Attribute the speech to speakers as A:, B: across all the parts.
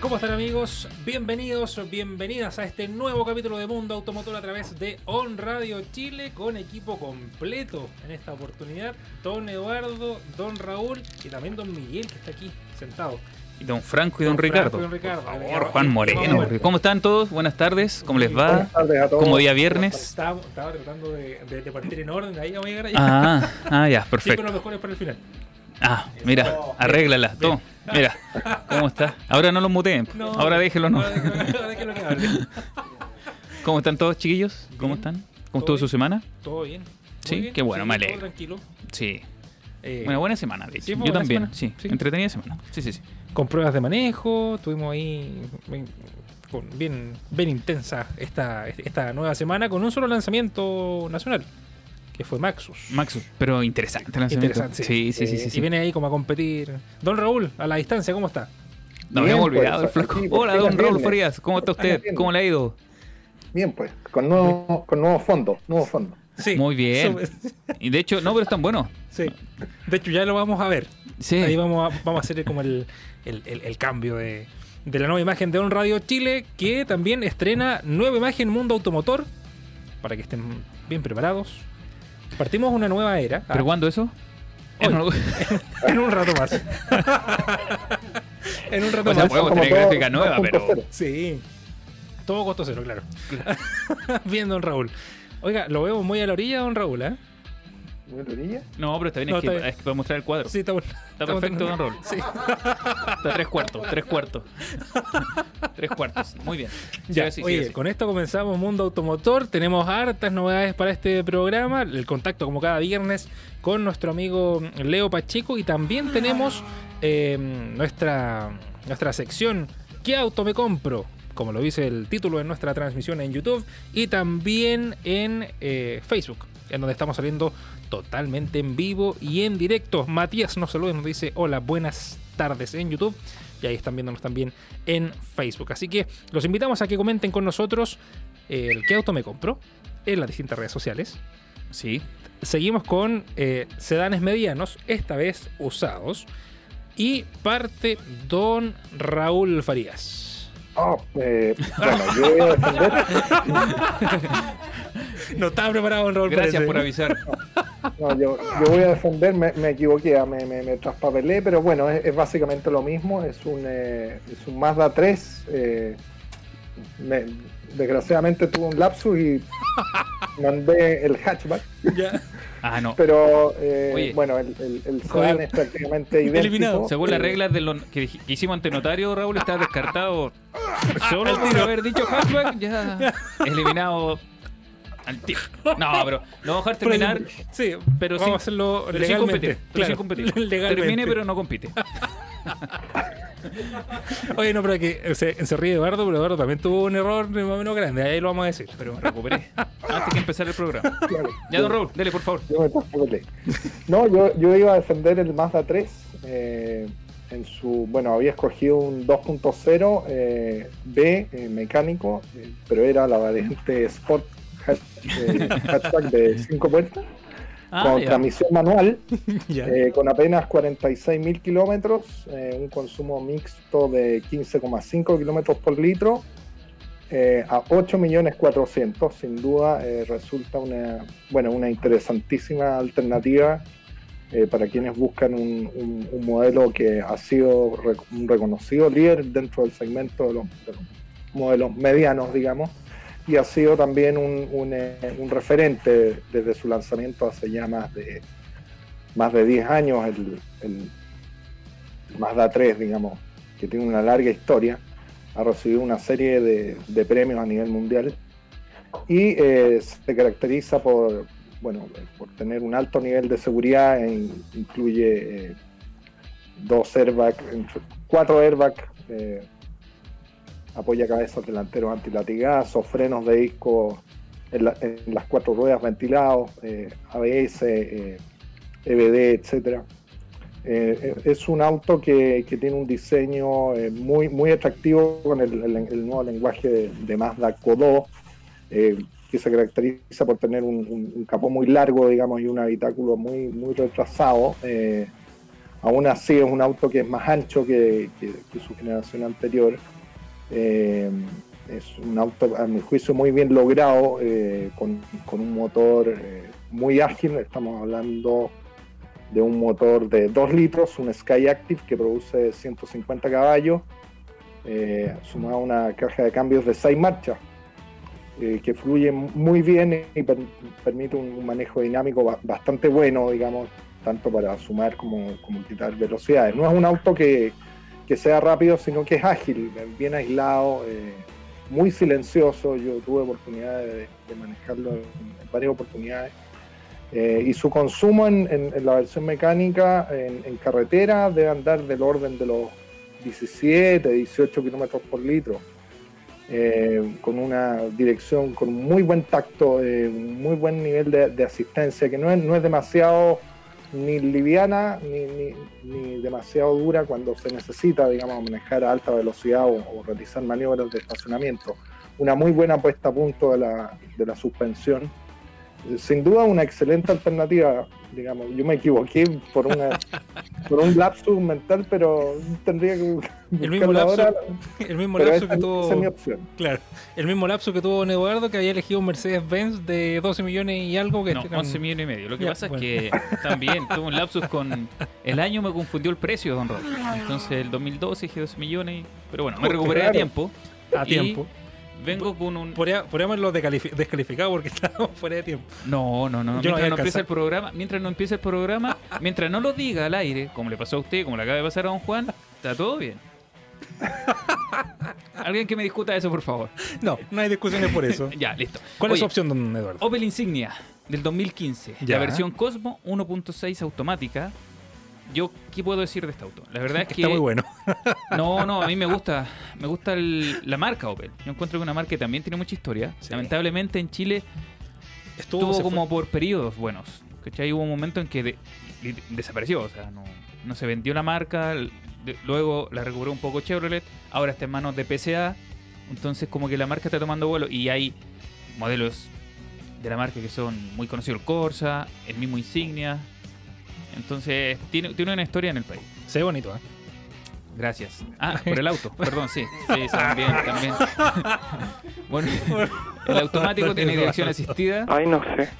A: ¿Cómo están amigos? Bienvenidos, bienvenidas a este nuevo capítulo de Mundo Automotor a través de On Radio Chile con equipo completo en esta oportunidad. Don Eduardo, Don Raúl y también Don Miguel que está aquí sentado.
B: Y don Franco y don,
A: Don
B: Ricardo.
A: Franco y don Ricardo.
B: Por favor, Juan Moreno. ¿Cómo están todos? Buenas tardes. ¿Cómo les va?
C: Buenas tardes a todos.
B: Como día viernes.
A: Estaba, estaba tratando de, de, de partir en orden, ahí vamos a llegar allá.
B: Ah, ah, ya,
A: Siempre
B: perfecto.
A: lo mejor es para el final.
B: Ah, mira, arréglala. Toma, mira. ¿Cómo está? Ahora no los muteen.
A: No,
B: Ahora déjelo, no.
A: Ahora que hable.
B: ¿Cómo están todos, chiquillos? ¿Cómo
A: Bien.
B: están? ¿Cómo estuvo su semana?
A: Todo bien.
B: Sí,
A: bien,
B: qué bueno, me
A: todo
B: alegro.
A: tranquilo.
B: Sí.
A: Eh,
B: buena semana, de
A: sí,
B: hecho. Yo también,
A: semana.
B: sí.
A: Sí.
B: Entretenida semana. Sí, sí, sí.
A: con pruebas de manejo, tuvimos ahí bien, bien intensa esta, esta nueva semana con un solo lanzamiento nacional, que fue Maxus.
B: Maxus, pero interesante el lanzamiento.
A: Interesante,
B: Sí, sí, sí, sí.
A: y
B: sí.
A: viene ahí como a competir. Don Raúl, a la distancia, ¿cómo está?
B: Nos
C: Bien,
B: habíamos
C: pues,
B: olvidado del flaco.
C: aquí, por
B: Hola, don Raúl. Farías. ¿Cómo está usted? ¿Cómo le ha ido?
C: Bien, pues, con nuevo, con nuevo fondo, nuevo fondo.
A: Sí.
B: Muy bien. Y de hecho, no, pero están buenos.
A: sí. De hecho, ya lo vamos a ver.
B: Sí.
A: Ahí vamos a, vamos a hacer como el, el- el- el cambio de, de la nueva imagen de On Radio Chile, que también estrena nueva imagen Mundo Automotor, para que estén bien preparados. Partimos una nueva era.
B: ¿Pero
A: Ah,
B: cuándo eso?
A: Hoy. En un rato más. en un rato
B: O sea,
A: más.
B: podemos
C: Como
B: tener
C: todo
B: gráfica nueva,
C: 2.0.
B: pero.
A: Sí. Todo costo cero, claro. Bien, don Raúl. Oiga, lo veo muy a la orilla, don Raúl, ¿eh?
B: No, pero está bien,
A: No,
B: es, que,
A: está bien.
B: es que puedo mostrar el cuadro.
A: Sí, está bueno.
B: Está perfecto, don Raúl.
A: Sí.
B: Está tres cuartos, tres cuartos. tres cuartos. Muy bien.
A: Ya,
B: así,
A: oye, con esto comenzamos Mundo Automotor. Tenemos hartas novedades para este programa. El contacto, como cada viernes, con nuestro amigo Leo Pacheco. Y también tenemos eh, nuestra, nuestra sección ¿Qué auto me compro? Como lo dice el título de nuestra transmisión en YouTube. Y también en eh, Facebook, en donde estamos saliendo totalmente en vivo y en directo. Matías nos saluda y nos dice: Hola, buenas tardes en YouTube. Y ahí están viéndonos también en Facebook. Así que los invitamos a que comenten con nosotros eh, el qué auto me compro en las distintas redes sociales.
B: Sí.
A: Seguimos con eh, sedanes medianos, esta vez usados. Y parte Don Raúl Farías.
C: Oh, eh, bueno, yo voy a defender.
A: No estaba preparado Raúl
B: Gracias
A: parece.
B: por avisar.
C: No, yo, yo voy a defender, me, me equivoqué, me, me, me traspapelé, pero bueno, es, es básicamente lo mismo. Es un, eh, es un Mazda 3. eh, me- desgraciadamente tuve un lapsus y mandé el hatchback,
A: Ya.
B: Ah, no.
C: pero eh,
B: Oye.
C: bueno, el, el, el sedán es prácticamente idéntico.
A: Eliminado.
B: Según las
C: Eh,
B: reglas de lo que hicimos ante notario, Raúl está descartado. Solo por haber dicho hatchback, ya eliminado al tiro. No, pero lo vamos a dejar terminar.
A: Sí,
B: pero
A: vamos
B: sin-
A: a hacerlo
B: Pero sin
A: legalmente.
B: competir. Pero
A: Claro,
B: sin competir.
A: legalmente.
B: Termine, pero no compite.
A: Oye, no, pero que se, se ríe Eduardo, pero Eduardo también tuvo un error más o menos grande. Ahí lo vamos a decir.
B: Pero me recuperé. Antes que empezar el programa.
C: claro.
B: Ya, don Raúl, dele, por favor.
C: Yo. No, yo, yo iba a defender el Mazda 3. eh, en su, bueno, había escogido un 2.0 eh, B eh, mecánico, eh, pero era la variante Sport eh, hatchback de 5 puertas,
B: Ah,
C: con
B: ya.
C: transmisión manual, eh, con apenas 46.000 kilómetros, eh, un consumo mixto de 15,5 kilómetros por litro, eh, a 8.400.000. Sin duda resulta una, bueno, una interesantísima alternativa para quienes buscan un, un- un modelo que ha sido rec- un reconocido líder dentro del segmento de los, de los modelos medianos, digamos, y ha sido también un, eh, un referente desde su lanzamiento hace ya más de, más de 10 años, el, el, Mazda 3, digamos, que tiene una larga historia, ha recibido una serie de, de premios a nivel mundial y eh, se caracteriza por, bueno, por tener un alto nivel de seguridad, eh, incluye dos airbags, cuatro airbags, cabezas delanteros antilatigazo, frenos de disco en, las cuatro ruedas ventilados, ABS, EBD, etcétera. Eh, es un auto que, tiene un diseño eh, muy, muy atractivo con el, nuevo lenguaje de, Mazda Kodo, eh, que se caracteriza por tener un, capó muy largo, digamos, y un habitáculo muy, muy retrasado. aún así es un auto que es más ancho que, su generación anterior. Es un auto, a mi juicio, muy bien logrado, con, con, un motor muy ágil. Estamos hablando de un motor de 2 litros, un Sky Active que produce 150 caballos, eh, sumado a una caja de cambios de 6 marchas, eh, que fluye muy bien y permite un, manejo dinámico bastante bueno, digamos, tanto para sumar como, quitar velocidades. No es un auto que, sea rápido, sino que es ágil, bien aislado, eh, muy silencioso. Yo tuve oportunidad de, manejarlo en varias oportunidades eh, y su consumo en, la versión mecánica en, carretera debe andar del orden de los 17, 18 kilómetros por litro, eh, con una dirección con muy buen tacto, muy buen nivel de, asistencia, que no es, no es demasiado ni liviana ni, ni, demasiado dura cuando se necesita, digamos, manejar a alta velocidad o, realizar maniobras de estacionamiento. Una muy buena puesta a punto de la, de la suspensión sin duda una excelente alternativa, digamos. Yo me equivoqué por una por un lapsus mental, pero tendría que
A: el mismo lapso, el mismo lapso que tuvo
C: es mi opción.
A: Claro, el mismo lapso que tuvo Eduardo que había elegido un Mercedes Benz de 12 millones y algo que
B: no, 11 millones y medio. Lo que pasa es que también tuvo un lapsus con el año me confundió el precio, Don Rob. Entonces el 2012 dije 12 millones, pero bueno, me recuperé a tiempo.
A: A tiempo
B: vengo con un.
A: Podríamos haberlo descalificado porque estábamos fuera de tiempo.
B: No, no, no. mientras no, empiece el programa, mientras no empiece el programa, mientras no lo diga al aire, como le pasó a usted, como le acaba de pasar a don Juan, está todo bien. Alguien que me discuta eso, por favor.
A: No, no hay discusiones por eso.
B: ya, listo.
A: ¿Cuál es su opción, don Eduardo?
B: Opel Insignia del 2015. La versión Cosmo 1.6 automática yo qué puedo decir de este auto. La verdad es que
A: está muy bueno.
B: no, no, a mí me gusta, me gusta la marca Opel. Yo encuentro que una marca que también tiene mucha historia. Lamentablemente en Chile estuvo como por periodos buenos. ¿Cachai? Hubo un momento en que desapareció, o sea, no, se vendió la marca, luego la recuperó un poco Chevrolet, ahora está en manos de PSA, entonces como que la marca está tomando vuelo y hay modelos de la marca que son muy conocidos, el Corsa, el mismo Insignia, entonces, tiene, tiene una historia en el país.
A: Se ve bonito, ¿eh?
B: Gracias. Ah, por el auto, perdón, sí. Sí, también, también. bueno, el automático tiene dirección asistida.
C: Ay, no sé.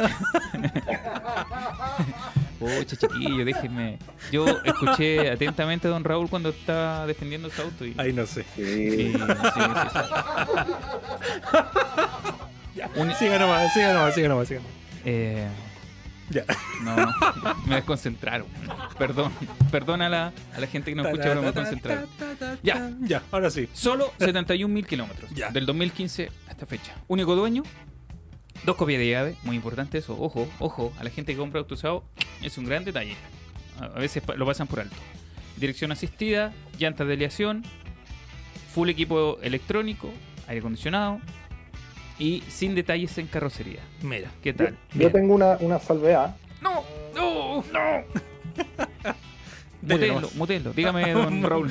B: Pucha, chiquillo, déjenme. Yo escuché atentamente a don Raúl cuando estaba defendiendo su auto. Y...
A: Ay, no sé.
C: Sí, sí, sí.
A: Un... Siga nomás, siga nomás, siga nomás. Siga
B: nomás. Eh, ya. No, me desconcentraron. Perdón. Perdón a la, a la gente que no escucha, pero me desconcentraron. Ya.
A: Ya, ahora sí.
B: Solo 71 mil kilómetros. Del 2015 a esta fecha. Único dueño. Dos copias de llave. Muy importante eso. Ojo, ojo. A la gente que compra auto usado es un gran detalle. A veces lo pasan por alto. Dirección asistida, llantas de aleación, full equipo electrónico, aire acondicionado, y sin detalles en carrocería. Mira, ¿qué tal?
C: Yo, tengo una, una salvedad.
B: No, no, no. Mutelo, mutelo. Dígame, don Raúl.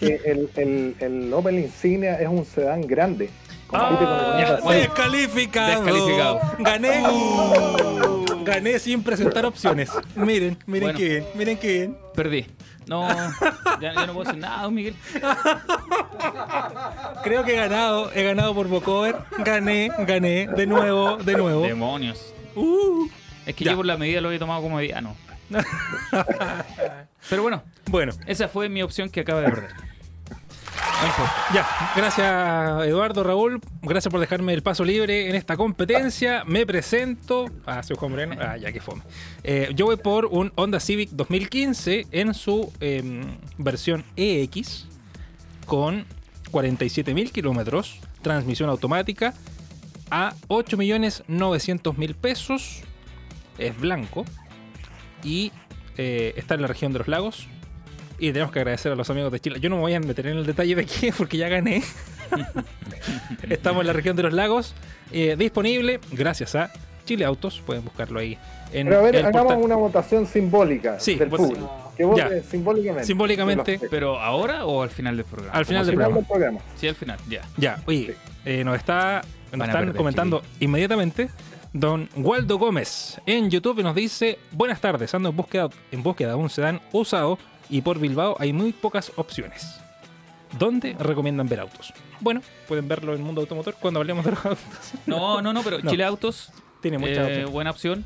C: el, el, el Opel Insignia es un sedán grande.
A: Ah, descalificado. descalificado. Gané. Gané sin presentar opciones. Miren, miren qué bien, miren qué bien.
B: Perdí. No, ya, no puedo hacer nada, Miguel.
A: Creo que he ganado, he ganado por Bocover. Gané, gané, de nuevo, de nuevo.
B: Demonios. Uh, es que yo por la medida lo he tomado como mediano. Pero bueno, bueno, esa fue mi opción que acaba de perder.
A: Ya, gracias Eduardo, Raúl. Gracias por dejarme el paso libre en esta competencia. Me presento. Ah, soy Juan Moreno. Ah, ya que fome. Eh, yo voy por un Honda Civic 2015 en su em, versión EX con 47.000 kilómetros, transmisión automática a 8.900.000 pesos. es blanco y eh, está en la región de los lagos. Y tenemos que agradecer a los amigos de Chile. Yo no me voy a meter en el detalle de qué, porque ya gané. Estamos en la región de los lagos. Eh, disponible gracias a Chile Autos. Pueden buscarlo ahí.
C: En Pero a ver, hagamos una votación simbólica
A: sí,
C: del público. Que vote simbólicamente.
A: Simbólicamente.
B: ¿Pero ahora o al final del programa?
A: Al final, del, programa.
B: Sí, al final, ya.
A: Ya, oye, eh, nos, está, nos están comentando inmediatamente Don Waldo Gómez en YouTube nos dice: Buenas tardes, ando en búsqueda, en búsqueda de un sedán usado y por Bilbao hay muy pocas opciones. ¿Dónde recomiendan ver autos? Bueno, pueden verlo en Mundo Automotor cuando hablemos de los autos.
B: No, no, no, pero Chile Autos tiene mucha eh, buena opción.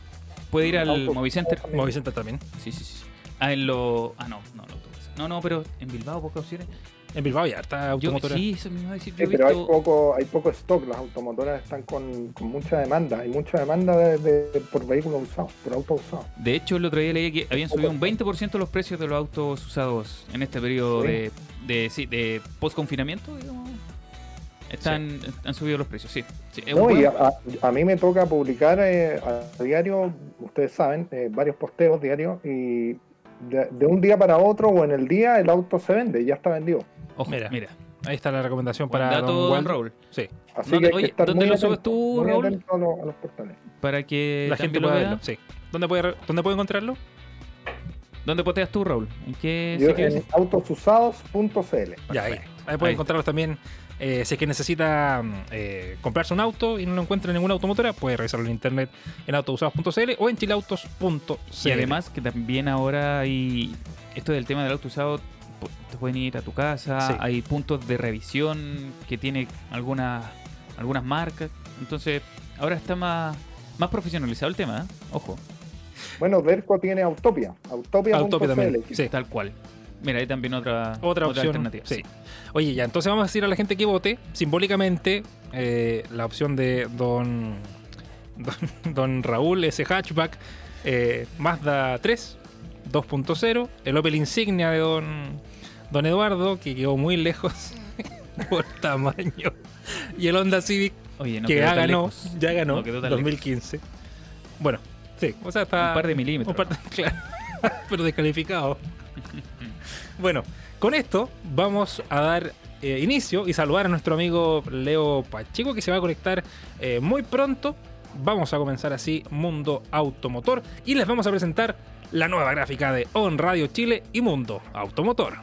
B: Puede ir al Movicenter.
A: Movicenter también.
B: Sí, sí, sí. Ah, en lo. Ah, no, no, no. No, no, pero en Bilbao pocas opciones.
A: En Bilbao ya está automotora.
B: sí, eso me iba a decir.
C: pero hay poco, hay poco stock, las automotoras están con, mucha demanda, hay mucha demanda de, por vehículos usados, por autos usados.
B: De hecho, el otro día leí que habían subido un 20% los precios de los autos usados en este periodo de, de, sí, de post-confinamiento, Están, Han subido los precios, sí.
C: no, y a, mí me toca publicar eh, a diario, ustedes saben, eh, varios posteos diarios y de, un día para otro o en el día el auto se vende, ya está vendido.
A: mira, mira. Ahí está la recomendación para
B: dato don Raúl.
A: Sí.
C: Así ¿Dónde, que ¿dónde
B: lo subes tú, Raúl? A los, portales. Para que
A: la gente lo vea. Sí. ¿Dónde puede, ¿Dónde puede encontrarlo?
B: ¿Dónde posteas tú, Raúl? ¿En qué
C: Yo, En autosusados.cl.
A: Ya, ahí. Ahí puede encontrarlos también eh, si es que necesita mm, eh, comprarse un auto y no lo encuentra en ninguna automotora, puede revisarlo en internet en autousados.cl o en chileautos.cl.
B: Y además que también ahora hay esto del tema del auto usado, te pueden ir a tu casa, hay puntos de revisión que tiene algunas algunas marcas, entonces ahora está más más profesionalizado el tema, ¿eh? ojo.
C: Bueno, Verco tiene Autopia, Autopia.
A: Autopia también,
B: sí. tal cual. Mira, ahí también otra, otra, opción, alternativa.
A: Sí. Oye, ya, entonces vamos a decir a la gente que vote simbólicamente eh, la opción de don, don, Raúl, ese hatchback, eh, Mazda 3, 2.0, el Opel Insignia de don, don Eduardo, que quedó muy lejos por tamaño, y el Honda Civic, que ya ganó, ya ganó, 2015. Bueno, sí, o sea, está...
B: Un par de milímetros.
A: claro, pero descalificado. Bueno, con esto vamos a dar eh, inicio y saludar a nuestro amigo Leo Pacheco que se va a conectar eh, muy pronto. Vamos a comenzar así Mundo Automotor y les vamos a presentar la nueva gráfica de On Radio Chile y Mundo Automotor.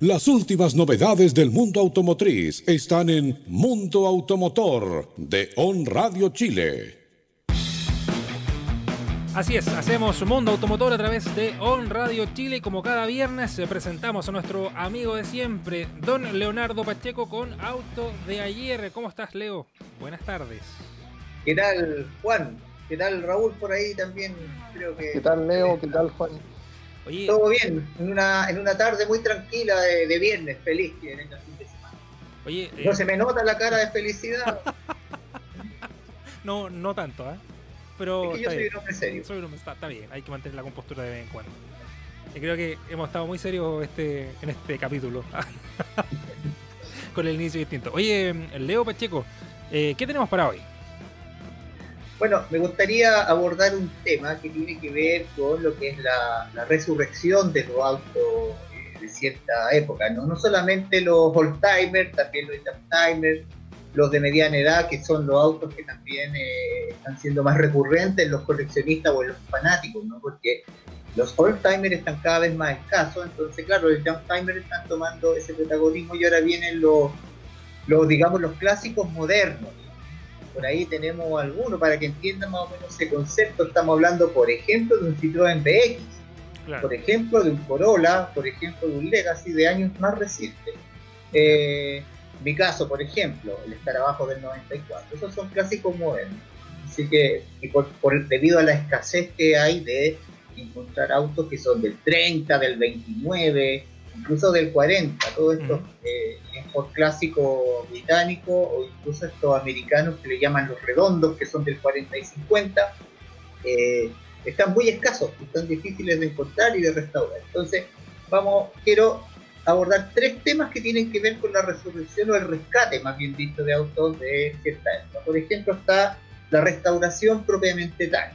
D: Las últimas novedades del mundo automotriz están en Mundo Automotor de On Radio Chile.
A: Así es, hacemos Mundo Automotor a través de On Radio Chile. Como cada viernes eh, presentamos a nuestro amigo de siempre, don Leonardo Pacheco, con Auto de ayer. ¿Cómo estás, Leo? Buenas tardes.
E: ¿Qué tal, Juan? ¿Qué tal, Raúl? Por ahí también creo que...
C: ¿Qué tal, Leo? ¿Qué tal, Juan?
E: Todo bien, en una, en una tarde muy tranquila de, viernes, feliz que venga fin de semana.
A: Oye,
E: no eh, se me nota la cara de felicidad.
A: no, no tanto, ¿eh? Pero
E: yo soy un hombre serio.
A: está, bien, hay que mantener la compostura de vez en cuando. Y creo que hemos estado muy serios este, en este capítulo. Con el inicio distinto. Oye, Leo Pacheco, eh, ¿qué tenemos para hoy?
E: Bueno, me gustaría abordar un tema que tiene que ver con lo que es la, resurrección de los autos eh, de cierta época, ¿no? No solamente los old-timers, también los young-timers, los de mediana edad, que son los autos que también eh, están siendo más recurrentes en los coleccionistas o en los fanáticos, ¿no? Porque los old-timers están cada vez más escasos, entonces claro, los young-timers están tomando ese protagonismo y ahora vienen los, los, digamos, los clásicos modernos. Por ahí tenemos algunos, para que entiendan más o menos ese concepto, estamos hablando, por ejemplo, de un Citroën BX, por ejemplo, de un Corolla, por ejemplo, de un Legacy de años más recientes. Eh, mi caso, por ejemplo, el estar abajo del 94. Esos son clásicos modernos. Así que, por, debido a la escasez que hay de encontrar autos que son del 30, del 29, incluso del 40, todo esto eh, es por clásico británico o incluso estos americanos que le llaman los redondos, que son del 40 y 50, eh, están muy escasos, están difíciles de encontrar y de restaurar. Entonces, vamos, quiero abordar tres temas que tienen que ver con la resurrección o el rescate, más bien dicho, de autos de cierta época. Por ejemplo, está la restauración propiamente tal.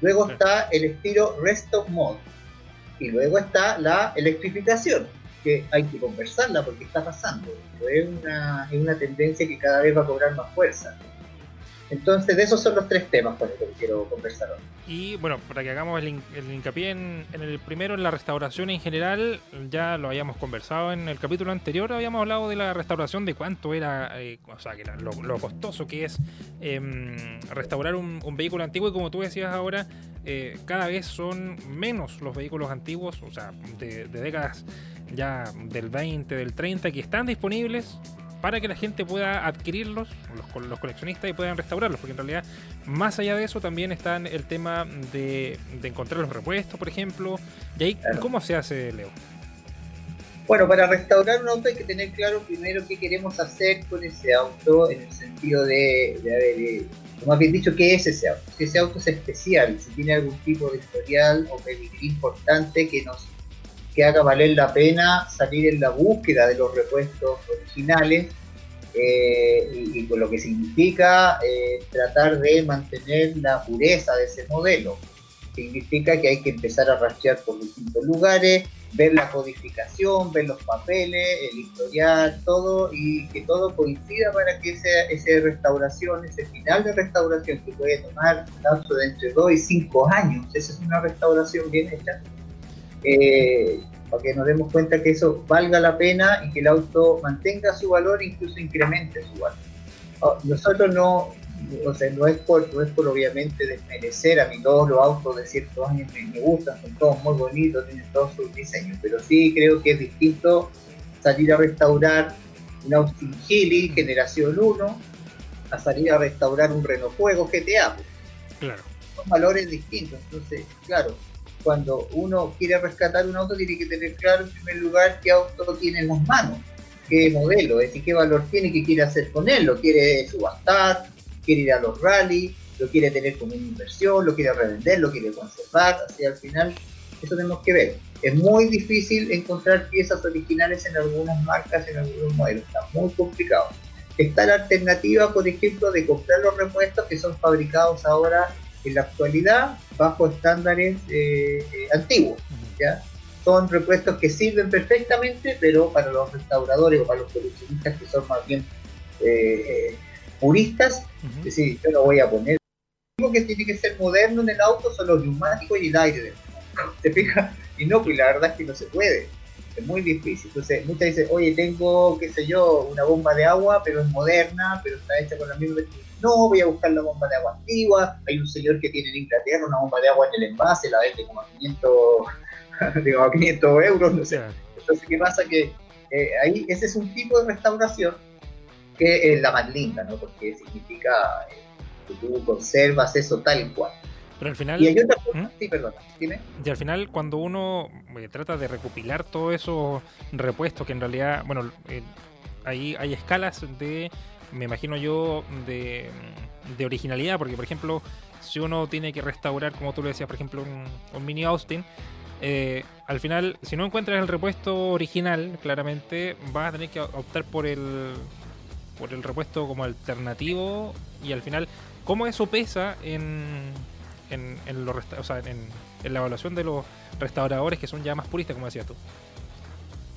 E: Luego está el estilo Restock Mode. Y luego está la electrificación, que hay que conversarla porque está pasando. Es una, es una tendencia que cada vez va a cobrar más fuerza. Entonces, de esos son los tres temas con los que quiero conversar hoy.
A: Y bueno, para que hagamos el, hincapié en, el primero, en la restauración en general, ya lo habíamos conversado en el capítulo anterior, habíamos hablado de la restauración, de cuánto era, eh, o sea, que lo, costoso que es em, restaurar un, vehículo antiguo y como tú decías ahora, eh, cada vez son menos los vehículos antiguos, o sea, de, de décadas ya del 20, del 30, que están disponibles para que la gente pueda adquirirlos, los, los, coleccionistas, y puedan restaurarlos, porque en realidad, más allá de eso, también está el tema de, encontrar los repuestos, por ejemplo. ¿Y ahí cómo se hace, Leo?
E: Bueno, para restaurar un auto hay que tener claro primero qué queremos hacer con ese auto, en el sentido de, de, como bien dicho, qué es ese auto. Si ese auto es especial, si tiene algún tipo de historial o peligro importante que nos que haga valer la pena salir en la búsqueda de los repuestos originales eh, y, con lo que significa eh, tratar de mantener la pureza de ese modelo. Significa que hay que empezar a rastrear por distintos lugares, ver la codificación, ver los papeles, el historial, todo, y que todo coincida para que esa restauración, ese final de restauración que puede tomar un lapso de entre 2 y 5 años, esa es una restauración bien hecha, eh, para que nos demos cuenta que eso valga la pena y que el auto mantenga su valor e incluso incremente su valor. Oh, nosotros no, o sea, no es por, no es por obviamente desmerecer a mí todos los autos de ciertos años me, gustan, son todos muy bonitos, tienen todos sus diseños, pero sí creo que es distinto salir a restaurar un Austin Healey generación 1 a salir a restaurar un Renault Fuego GTA.
A: Claro.
E: Son valores distintos, entonces, claro, cuando uno quiere rescatar un auto tiene que tener claro en primer lugar qué auto tiene en las manos, qué modelo, es decir, qué valor tiene, qué quiere hacer con él, lo quiere subastar, quiere ir a los rallies, lo quiere tener como una inversión, lo quiere revender, lo quiere conservar, así al final eso tenemos que ver. Es muy difícil encontrar piezas originales en algunas marcas, en algunos modelos, está muy complicado. Está la alternativa, por ejemplo, de comprar los repuestos que son fabricados ahora en la actualidad bajo estándares eh, eh, antiguos. ¿ya? Son repuestos que sirven perfectamente, pero para los restauradores o para los coleccionistas que son más bien eh, puristas, es decir, yo lo voy a poner. Lo que tiene que ser moderno en el auto son los neumáticos y el aire. ¿Te fijas? Y no, pues la verdad es que no se puede. Es muy difícil. Entonces, muchas dicen, oye, tengo, qué sé yo, una bomba de agua, pero es moderna, pero está hecha con la misma no, voy a buscar la bomba de agua antigua, hay un señor que tiene en Inglaterra una bomba de agua en el envase, la vende como a 500, digo, 500 euros, no sé. Entonces, ¿qué pasa? Que eh, ahí ese es un tipo de restauración que es la más linda, ¿no? Porque significa eh, que tú conservas eso tal cual.
A: Pero al final.
E: Y hay otra ¿Mm? sí, perdona.
A: Y al final, cuando uno eh, trata de recopilar todos esos repuestos, que en realidad, bueno, ahí hay escalas de me imagino yo, de, originalidad, porque por ejemplo, si uno tiene que restaurar, como tú le decías, por ejemplo, un, mini Austin, eh, al final, si no encuentras el repuesto original, claramente vas a tener que optar por el por el repuesto como alternativo y al final, ¿cómo eso pesa en, en, en, o sea, en, en la evaluación de los restauradores que son ya más puristas, como decías tú?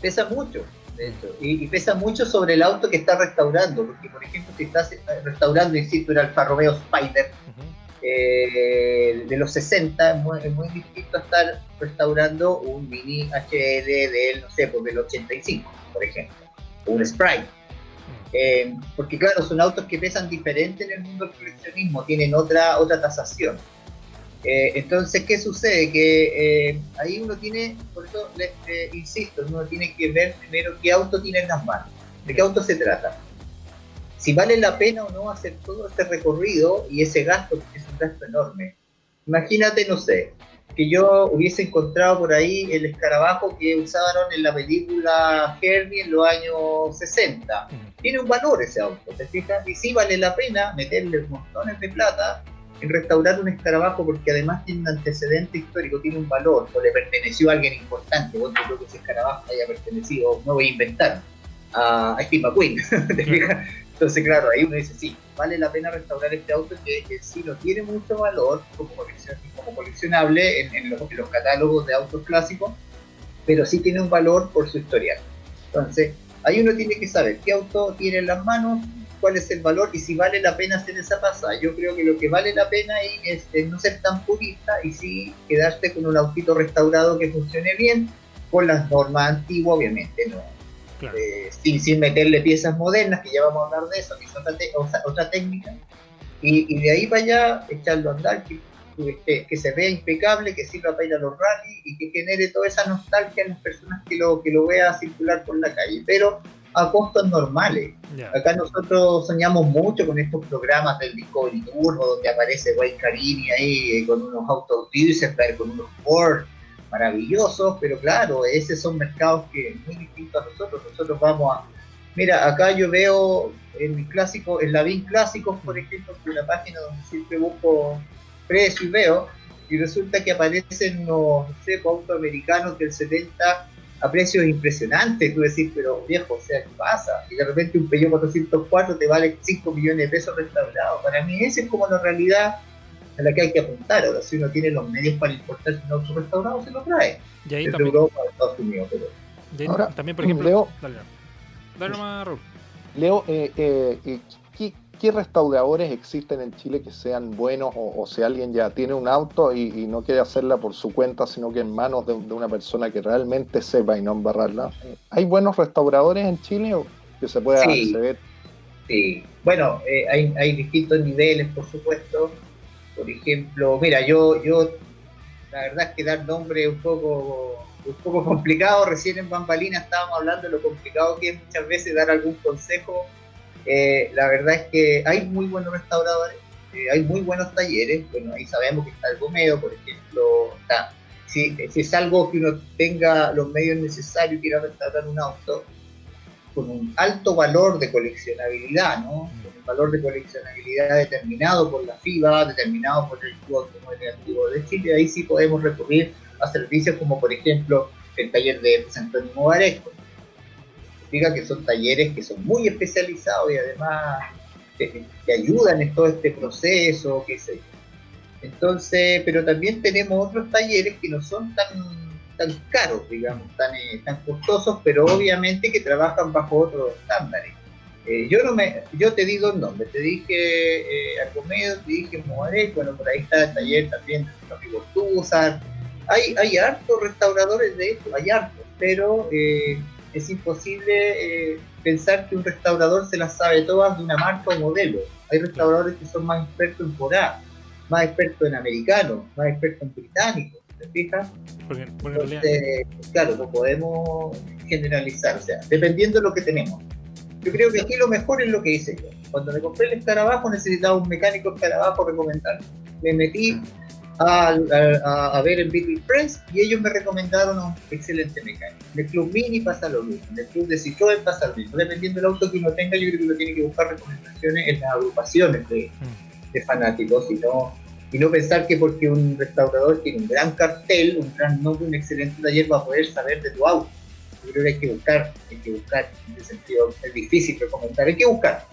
E: Pesa mucho, y, pesa mucho sobre el auto que está restaurando, porque por ejemplo si estás eh, restaurando, insisto, el Alfa Romeo Spider eh, de los 60, es muy, distinto estar restaurando un Mini HL del, no sé, pues del 85, por ejemplo, o un Sprite. Eh, porque claro, son autos que pesan diferente en el mundo del coleccionismo, tienen otra, otra tasación. Eh, entonces, ¿qué sucede? Que eh, ahí uno tiene, por eso les insisto, uno tiene que ver primero qué auto tiene en las manos, de qué auto se trata. Si vale la pena o no hacer todo este recorrido y ese gasto, porque es un gasto enorme. Imagínate, no sé, que yo hubiese encontrado por ahí el escarabajo que usaron en la película Herbie en los años 60. Tiene un valor ese auto, ¿te fijas? Y sí vale la pena meterle montones de plata en restaurar un escarabajo porque además tiene un antecedente histórico, tiene un valor, o le perteneció a alguien importante, vos creo que ese escarabajo haya pertenecido, no voy a inventar, a, Steve McQueen, Entonces, claro, ahí uno dice, sí, vale la pena restaurar este auto que, sí no tiene mucho valor como, colección, como coleccionable en, los, en, los, catálogos de autos clásicos, pero sí tiene un valor por su historial. Entonces, ahí uno tiene que saber qué auto tiene en las manos, cuál es el valor y si vale la pena hacer esa pasada. Yo creo que lo que vale la pena ahí es, no ser tan purista y sí quedarte con un autito restaurado que funcione bien, con las normas antiguas, obviamente, no. Eh, sin, meterle piezas modernas, que ya vamos a hablar de eso, que es otra, técnica, y, de ahí para allá echarlo a andar, que, que, se vea impecable, que sirva para ir a los rallies y que genere toda esa nostalgia en las personas que lo, que lo vean circular por la calle. Pero a costos normales. Acá nosotros soñamos mucho con estos programas del Discovery Turbo, donde aparece Wayne Carini ahí eh, con unos autos Duesenberg, con unos Ford maravillosos, pero claro, esos son mercados que muy distintos a nosotros. Nosotros vamos a. Mira, acá yo veo en mi clásico, en la BIN Clásicos, por ejemplo, que es una página donde siempre busco precio y veo, y resulta que aparecen unos no sé, autos americanos del 70 a precios impresionantes. Tú decís, pero viejo, o sea, ¿qué pasa? Y de repente un Peugeot 404 te vale 5 millones de pesos restaurados. Para mí, esa es como la realidad a la que hay que apuntar. Ahora, si uno tiene los medios para importarse un auto restaurado, se lo trae.
A: Y ahí también, Europa, Estados Unidos. Pero... Ahora, también, por ejemplo,
C: Leo, dale, dale nomás, Raúl. Leo, eh, eh, ¿qué, ¿qué restauradores existen en Chile que sean buenos o, si alguien ya tiene un auto y, no quiere hacerla por su cuenta, sino que en manos de, una persona que realmente sepa y no embarrarla? ¿Hay buenos restauradores en Chile o que se pueda acceder?
E: Sí, bueno, eh, hay, hay, distintos niveles, por supuesto. Por ejemplo, mira, yo, yo la verdad es que dar nombre es un poco, un poco complicado. Recién en Bambalina estábamos hablando de lo complicado que es muchas veces dar algún consejo eh, la verdad es que hay muy buenos restauradores, eh, hay muy buenos talleres, bueno, ahí sabemos que está el Gomeo, por ejemplo, está, si, es algo que uno tenga los medios necesarios y quiera restaurar un auto, con un alto valor de coleccionabilidad, ¿no? Con un valor de coleccionabilidad determinado por la FIBA, determinado por el Club Automóvil Antiguo de Chile, ahí sí podemos recurrir a servicios como por ejemplo el taller de José Antonio Movaresco, que son talleres que son muy especializados y además te, ayudan en todo este proceso, qué sé Entonces, pero también tenemos otros talleres que no son tan, tan caros, digamos, tan, eh, tan costosos, pero obviamente que trabajan bajo otros estándares. Eh, yo no me, yo te digo dos nombres, te dije eh, Arcomedo, te dije Moaré, bueno, por ahí está el taller también de los amigos Tuzar. Hay, hay hartos restauradores de esto, hay hartos, pero eh, es imposible eh, pensar que un restaurador se las sabe todas de una marca o modelo. Hay restauradores que son más expertos en Porá, más expertos en americano, más expertos en británico, ¿te fijas? Entonces, claro, no podemos generalizar, o sea, dependiendo de lo que tenemos. Yo creo que aquí lo mejor es lo que hice yo. Cuando me compré el escarabajo necesitaba un mecánico escarabajo recomendar. Me metí a, ver el Beatle Press y ellos me recomendaron un excelente mecánico. En el Club Mini pasa lo mismo, en el Club de Citroën pasa lo mismo. Dependiendo del auto que uno tenga, yo creo que uno tiene que buscar recomendaciones en las agrupaciones de, de fanáticos y no, y no pensar que porque un restaurador tiene un gran cartel, un gran nombre, un excelente taller va a poder saber de tu auto. Yo creo que hay que buscar, hay que buscar, en ese sentido es difícil recomendar, hay que buscar.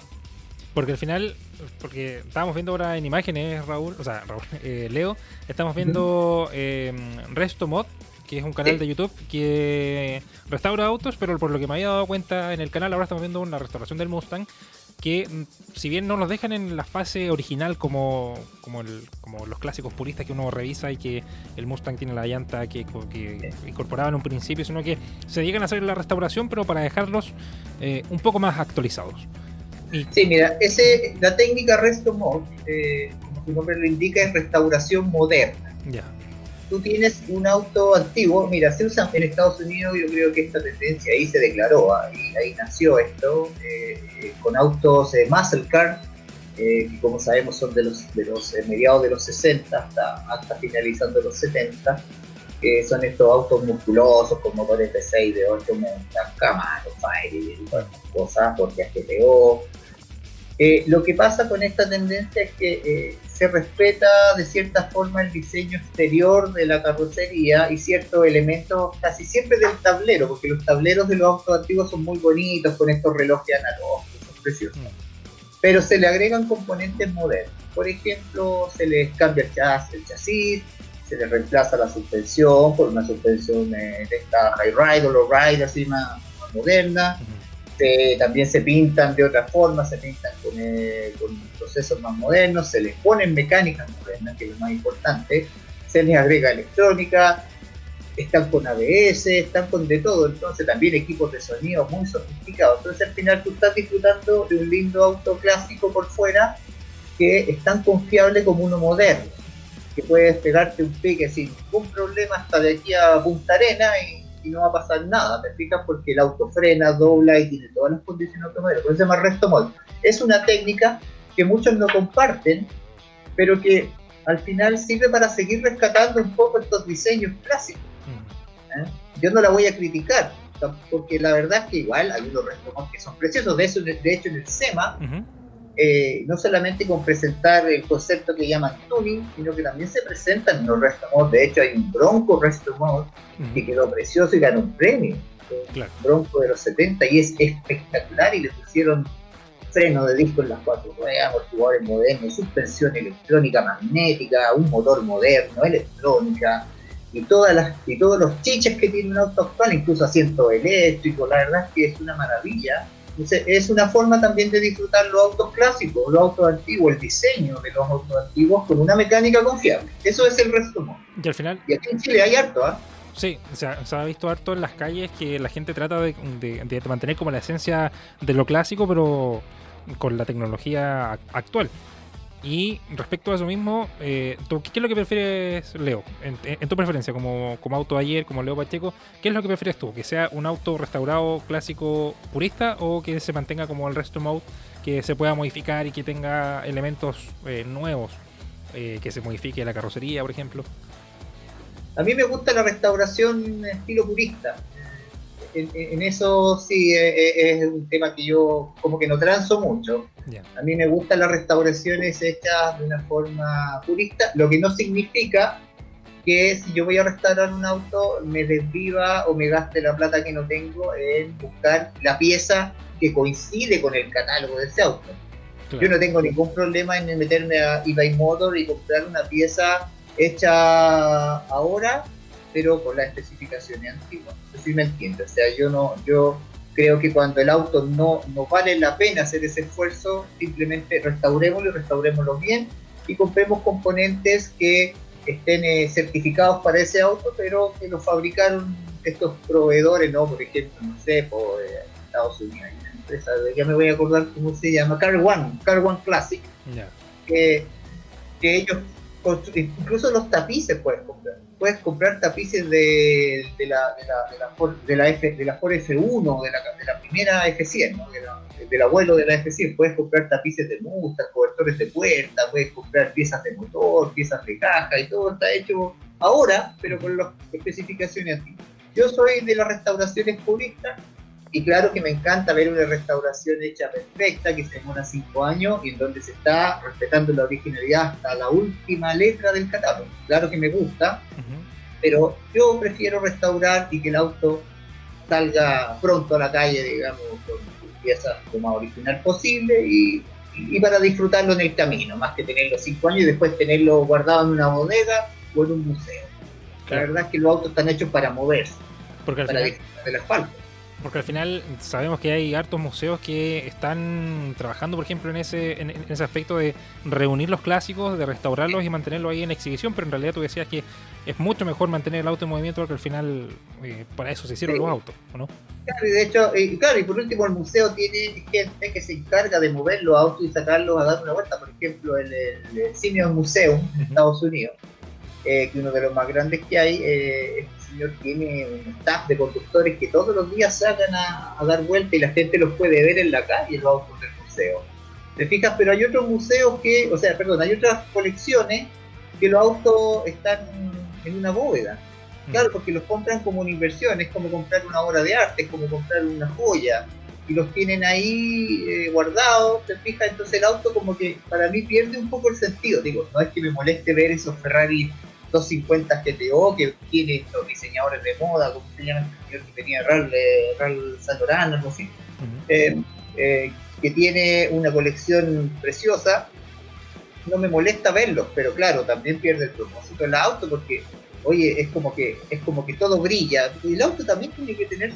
A: Porque al final porque estábamos viendo ahora en imágenes, Raúl, o sea, Raúl, eh, Leo, estamos viendo eh, Resto Mod, que es un canal de YouTube que restaura autos, pero por lo que me había dado cuenta en el canal, ahora estamos viendo una restauración del Mustang que mm, si bien no los dejan en la fase original como, como, como los clásicos puristas que uno revisa y que el Mustang tiene la llanta que, que incorporaba en un principio, sino que se llegan a hacer la restauración, pero para dejarlos eh, un poco más actualizados.
E: Sí, mira, ese, la técnica Resto Mod, eh, como su nombre lo indica, es restauración moderna. Ya. Tú tienes un auto antiguo, mira, se usa en Estados Unidos, yo creo que esta tendencia ahí se declaró, ahí, ahí nació esto, eh, con autos eh, muscle car, que como sabemos son de los, de los mediados de los 60 hasta, hasta finalizando los 70, que son estos autos musculosos con motores de 6, de 8 Camaro, Fire y todas cosas, porque GTO, eh, lo que pasa con esta tendencia es que eh, se respeta de cierta forma el diseño exterior de la carrocería y ciertos elementos casi siempre del tablero, porque los tableros de los autos antiguos son muy bonitos con estos relojes analógicos, son preciosos. Mm. pero se le agregan componentes modernos. Por ejemplo, se les cambia el chasis, se le reemplaza la suspensión por una suspensión de esta high ride o low ride así más, moderna. también se pintan de otra forma, se pintan eh, con, procesos más modernos, se les ponen mecánicas modernas, que es lo más importante, se les agrega electrónica, están con ABS, están con de todo, entonces también equipos de sonido muy sofisticados. Entonces al final tú estás disfrutando de un lindo auto clásico por fuera que es tan confiable como uno moderno, que puedes pegarte un pique sin ningún problema hasta de aquí a Punta Arena y, no va a pasar nada, te fijas porque el auto frena, dobla y tiene todas las condiciones automáticas, por eso se llama resto mod. Es una técnica que muchos no comparten, pero que al final sirve para seguir rescatando un poco estos diseños clásicos ¿eh? Yo no la voy a criticar, porque la verdad es que igual hay unos restos que son preciosos. De, eso, de hecho, en el SEMA, eh, no solamente con presentar el concepto que llaman tuning, sino que también se presentan los restos De hecho, hay un Bronco Resto Mod que quedó precioso y ganó un premio. Un Bronco de los 70 y es espectacular y le pusieron freno de disco en las cuatro ruedas, amortiguadores modernos, suspensión electrónica magnética, un motor moderno, electrónica, y todas las y todos los chiches que tiene un auto actual, incluso asiento eléctrico, la verdad es que es una maravilla. Es una forma también de disfrutar los autos clásicos, los autos antiguos, el diseño de los autos antiguos con una mecánica confiable. Eso es el resumen.
A: Y al final.
E: Y aquí en Chile hay harto, ¿ah?
A: Sí, se ha visto harto en las calles que la gente trata de, de mantener como la esencia de lo clásico, pero con la tecnología actual. Y respecto a eso mismo, eh, ¿qué es lo que prefieres, Leo? En, tu preferencia, como, como, auto ayer, como Leo Pacheco, ¿qué es lo que prefieres tú? ¿Que sea un auto restaurado clásico purista o que se mantenga como el resto mode, que se pueda modificar y que tenga elementos eh, nuevos? Eh, que se modifique la carrocería, por ejemplo.
E: A mí me gusta la restauración estilo purista en, eso sí eh, eh, es, un tema que yo como que no transo mucho. A mí me gustan las restauraciones hechas de una forma purista, lo que no significa que si yo voy a restaurar un auto me desviva o me gaste la plata que no tengo en buscar la pieza que coincide con el catálogo de ese auto. Yo no tengo ningún problema en meterme a eBay Motor y comprar una pieza hecha ahora pero con las especificaciones antiguas. No si me entiende. O sea, yo no, yo creo que cuando el auto no, no vale la pena hacer ese esfuerzo, simplemente restaurémoslo y restaurémoslo bien y compremos componentes que estén eh, certificados para ese auto, pero que lo fabricaron estos proveedores, ¿no? Por ejemplo, no sé, por eh, Estados Unidos, hay una empresa, ya me voy a acordar cómo se llama, Car One, Car One Classic, que, que ellos incluso los tapices puedes comprar puedes comprar tapices de, de, la, de, la, F, de la Ford F1, de la, de la primera F100, ¿no? del abuelo de la F100. Puedes comprar tapices de Mustang, cobertores de puerta, puedes comprar piezas de motor, piezas de caja y todo está hecho ahora, pero con las especificaciones antiguas. Yo soy de las restauraciones puristas y claro que me encanta ver una restauración hecha perfecta, que se demora 5 años y en donde se está respetando la originalidad hasta la última letra del catálogo. Claro que me gusta, pero yo prefiero restaurar y que el auto salga pronto a la calle, digamos, con piezas lo más original posible y, para disfrutarlo en el camino, más que tenerlo 5 años y después tenerlo guardado en una bodega o en un museo. La verdad es que los autos están hechos para moverse,
A: Porque para disfrutar del asfalto. Porque al final sabemos que hay hartos museos que están trabajando, por ejemplo, en ese, en, ese aspecto de reunir los clásicos, de restaurarlos y mantenerlos ahí en exhibición, pero en realidad tú decías que es mucho mejor mantener el auto en movimiento porque al final eh, para eso se hicieron los autos, no?
E: Claro, y de hecho, y claro, y por último el museo tiene gente que se encarga de mover los autos y sacarlos a dar una vuelta, por ejemplo, el, el, Simeon Museum en Estados Unidos, eh, que uno de los más grandes que hay, eh, señor tiene un staff de conductores que todos los días sacan a, dar vuelta y la gente los puede ver en la calle, los autos del museo. ¿Te fijas? Pero hay otros museos que, o sea, perdón, hay otras colecciones que los autos están en una bóveda. Claro, mm. porque los compran como una inversión, es como comprar una obra de arte, es como comprar una joya, y los tienen ahí eh, guardados, ¿te fijas? Entonces el auto como que para mí pierde un poco el sentido. Digo, no es que me moleste ver esos Ferrari 250 GTO que tiene estos diseñadores de moda, como se llama el señor que tenía Ral, Ral Satorano, algo así. Eh, eh, que tiene una colección preciosa, no me molesta verlos, pero claro, también pierde el propósito el auto porque, oye, es como que es como que todo brilla. Y el auto también tiene que tener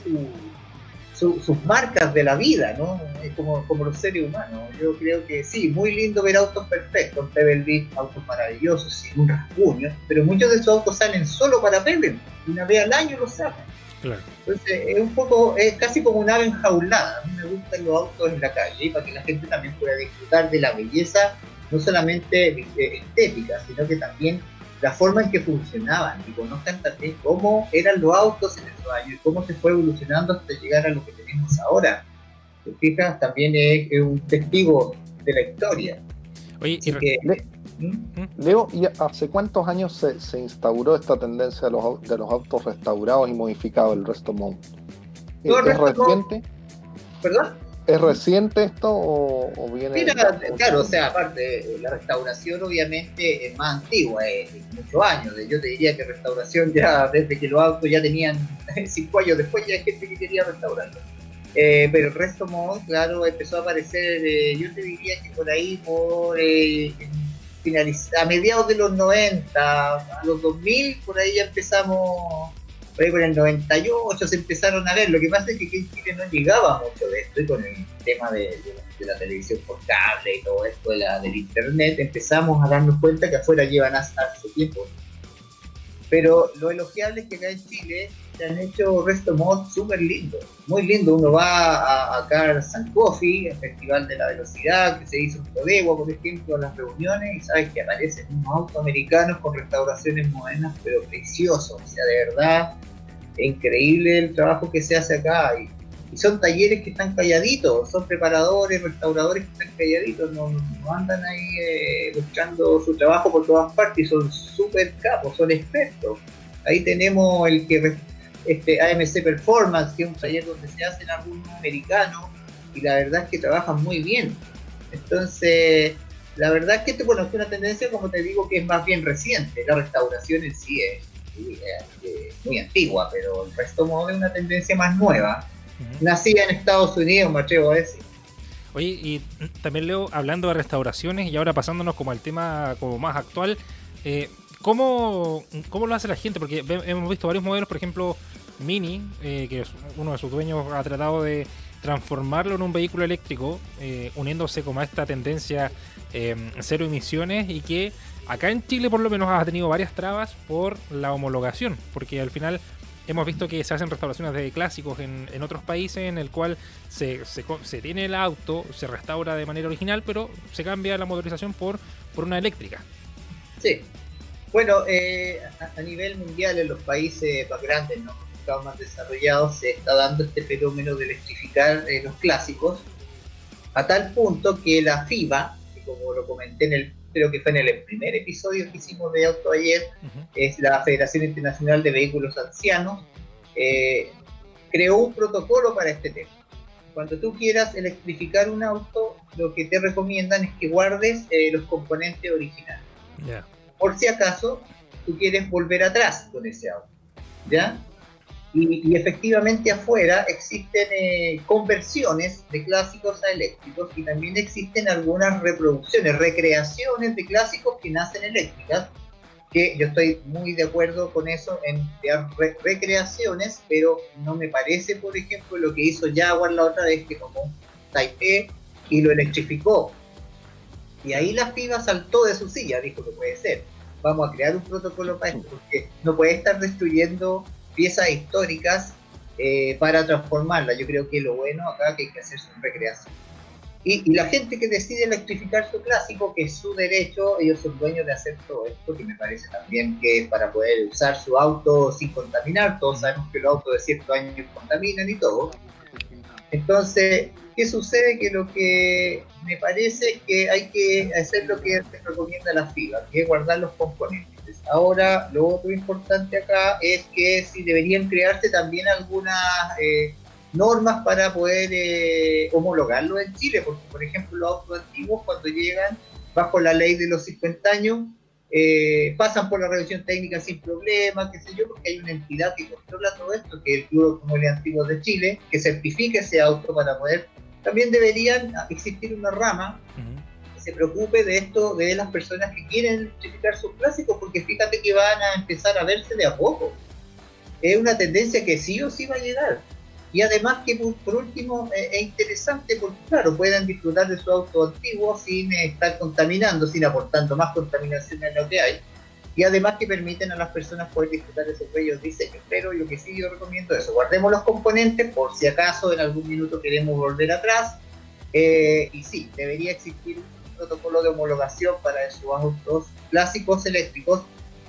E: sus marcas de la vida, ¿no? Es como, como los seres humanos. Yo creo que sí, muy lindo ver autos perfectos, Pebble autos maravillosos, sin un rasguño, pero muchos de esos autos salen solo para Pebble, una vez al año los sacan. Entonces es un poco, es casi como una ave enjaulada. A mí me gustan los autos en la calle para que la gente también pueda disfrutar de la belleza, no solamente estética, sino que también la forma en que funcionaban y conozcan también cómo eran los autos en esos años y cómo se fue evolucionando hasta llegar a lo que tenemos ahora. Te fijas, también es, un testigo de la historia.
C: Oye, ¿Mm? Leo, ¿y hace cuántos años se, instauró esta tendencia de los, de los autos restaurados y modificados, el resto mount? ¿Es, reciente?
E: ¿Perdón?
C: ¿Es reciente esto o, viene.?
E: Claro, o sea, aparte, la restauración obviamente es más antigua, es, muchos años. Yo te diría que restauración ya desde que los autos ya tenían cinco años después, ya hay gente que quería restaurarlo. Eh, pero el resto mod, claro, empezó a aparecer, eh, yo te diría que por ahí, por eh, a mediados de los 90, a los 2000, por ahí ya empezamos, por ahí por el 98 se empezaron a ver. Lo que pasa es que en Chile no llegaba mucho de esto y con el tema de, la, televisión por cable y todo esto de la, del internet, empezamos a darnos cuenta que afuera llevan hasta su tiempo. Pero lo elogiable es que acá en Chile se han hecho resto mod súper lindo, muy lindo. Uno va a, a Car San Coffee, el Festival de la Velocidad, que se hizo en Codegua, por ejemplo, en las reuniones, y sabes que aparecen unos autos americanos con restauraciones modernas, pero preciosos. O sea, de verdad, increíble el trabajo que se hace acá. Y, son talleres que están calladitos, son preparadores, restauradores que están calladitos, no, andan ahí eh, buscando su trabajo por todas partes, son súper capos, son expertos. Ahí tenemos el que este, AMC Performance, que es un taller donde se hacen algunos americanos y la verdad es que trabajan muy bien. Entonces, la verdad es que esto, bueno, es una tendencia, como te digo, que es más bien reciente. La restauración en sí es, muy antigua, pero el resto es una tendencia más nueva. Nacida en Estados Unidos, me atrevo a decir.
A: Oye, y también leo, hablando de restauraciones y ahora pasándonos como al tema como más actual, eh, ¿cómo, ¿cómo lo hace la gente? Porque hemos visto varios modelos, por ejemplo, Mini, eh, que es uno de sus dueños ha tratado de transformarlo en un vehículo eléctrico, eh, uniéndose como a esta tendencia em, cero emisiones y que acá en Chile por lo menos ha tenido varias trabas por la homologación, porque al final hemos visto que se hacen restauraciones de clásicos en, otros países en el cual se, se, tiene el auto, se restaura de manera original, pero se cambia la motorización por, por una eléctrica.
E: Sí. Bueno, eh, a, nivel mundial en los países más grandes, ¿no? más desarrollados se está dando este fenómeno de electrificar eh, los clásicos, a tal punto que la FIBA, que como lo comenté en el, creo que fue en el primer episodio que hicimos de Auto ayer, es la Federación Internacional de Vehículos Ancianos, eh, creó un protocolo para este tema. Cuando tú quieras electrificar un auto, lo que te recomiendan es que guardes eh, los componentes originales. Por si acaso tú quieres volver atrás con ese auto. ¿Ya? Y, efectivamente afuera existen eh, conversiones de clásicos a eléctricos y también existen algunas reproducciones, recreaciones de clásicos que nacen eléctricas, que yo estoy muy de acuerdo con eso en crear recreaciones, pero no me parece, por ejemplo, lo que hizo Jaguar la otra vez, que tomó Type E y lo electrificó. Y ahí la FIBA saltó de su silla, dijo que puede ser. Vamos a crear un protocolo para esto, porque no puede estar destruyendo piezas históricas eh, para transformarla. Yo creo que lo bueno acá que hay que hacer su recreación. Y, la gente que decide electrificar su clásico, que es su derecho, ellos son dueños de hacer todo esto, que me parece también que es para poder usar su auto sin contaminar. Todos sabemos que los autos de ciertos años contaminan y todo. Entonces, ¿qué sucede? Que lo que me parece es que hay que hacer lo que recomienda la FIBA, que es guardar los componentes. Ahora, lo otro importante acá es que si deberían crearse también algunas eh, normas para poder eh, homologarlo en Chile, porque por ejemplo los autos antiguos cuando llegan bajo la ley de los 50 años eh, pasan por la revisión técnica sin problema, qué sé yo, porque hay una entidad que controla todo esto, que es el Club de Automóviles Antiguos de Chile, que certifica ese auto para poder también deberían existir una rama que se preocupe de esto, de las personas que quieren electrificar sus clásicos, porque fíjate que van a empezar a verse de a poco. Es una tendencia que sí o sí va a llegar. Y además que por, último eh, es interesante porque claro, puedan disfrutar de su auto antiguo sin estar contaminando, sin aportando más contaminación en lo que hay. Y además que permiten a las personas poder disfrutar de esos bellos diseños. Pero yo que sí yo recomiendo eso, guardemos los componentes por si acaso en algún minuto queremos volver atrás. Eh, y sí, debería existir un protocolo de homologación para esos autos clásicos eléctricos.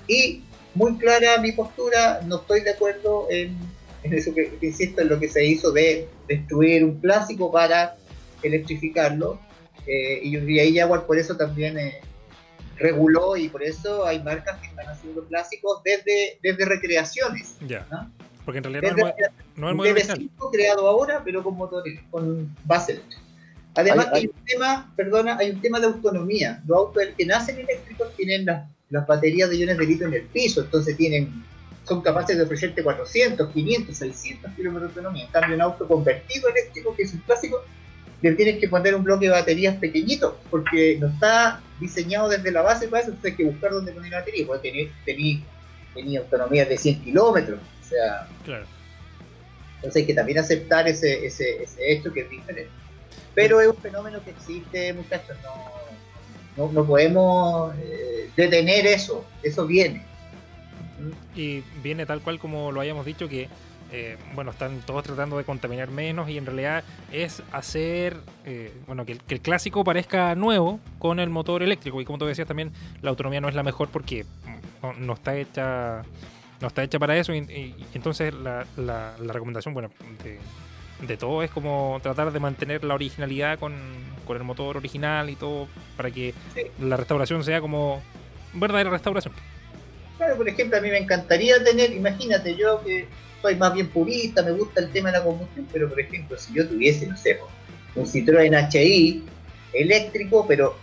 E: Y muy clara mi postura, no estoy de acuerdo en en eso que, insisto, en lo que se hizo de destruir un clásico para electrificarlo. Eh, y, ahí Jaguar por eso también eh, reguló y por eso hay marcas que están haciendo clásicos desde, desde recreaciones.
A: Ya. Porque en realidad no, es, no es el modelo
E: creado ahora, pero con motores, con base Además, hay, un tema, perdona, hay un tema de autonomía. Los autos que nacen eléctricos tienen las, las baterías de iones de litio en el piso, entonces tienen son capaces de ofrecerte 400, 500, 600 kilómetros de autonomía. En cambio, un auto convertido eléctrico, que es un clásico, le tienes que poner un bloque de baterías pequeñito, porque no está diseñado desde la base para eso, entonces hay que buscar dónde poner la batería. Puede tener, tener, autonomía de 100 kilómetros, o sea... Claro. Entonces hay que también aceptar ese, ese, ese hecho que es diferente. Pero es un fenómeno que existe, muchachos, no, no, podemos eh, detener eso, eso viene.
A: Y viene tal cual como lo hayamos dicho que eh, bueno, están todos tratando de contaminar menos y en realidad es hacer, eh, bueno, que, el clásico parezca nuevo con el motor eléctrico. Y como tú decías también, la autonomía no es la mejor porque no, está hecha no está hecha para eso. Y, entonces la, la, recomendación, bueno, de, todo es como tratar de mantener la originalidad con, con el motor original y todo para que la restauración sea como verdadera restauración.
E: Claro, por ejemplo, a mí me encantaría tener, imagínate, yo que soy más bien purista, me gusta el tema de la combustión, pero por ejemplo, si yo tuviese, no sé, un Citroën HI eléctrico, pero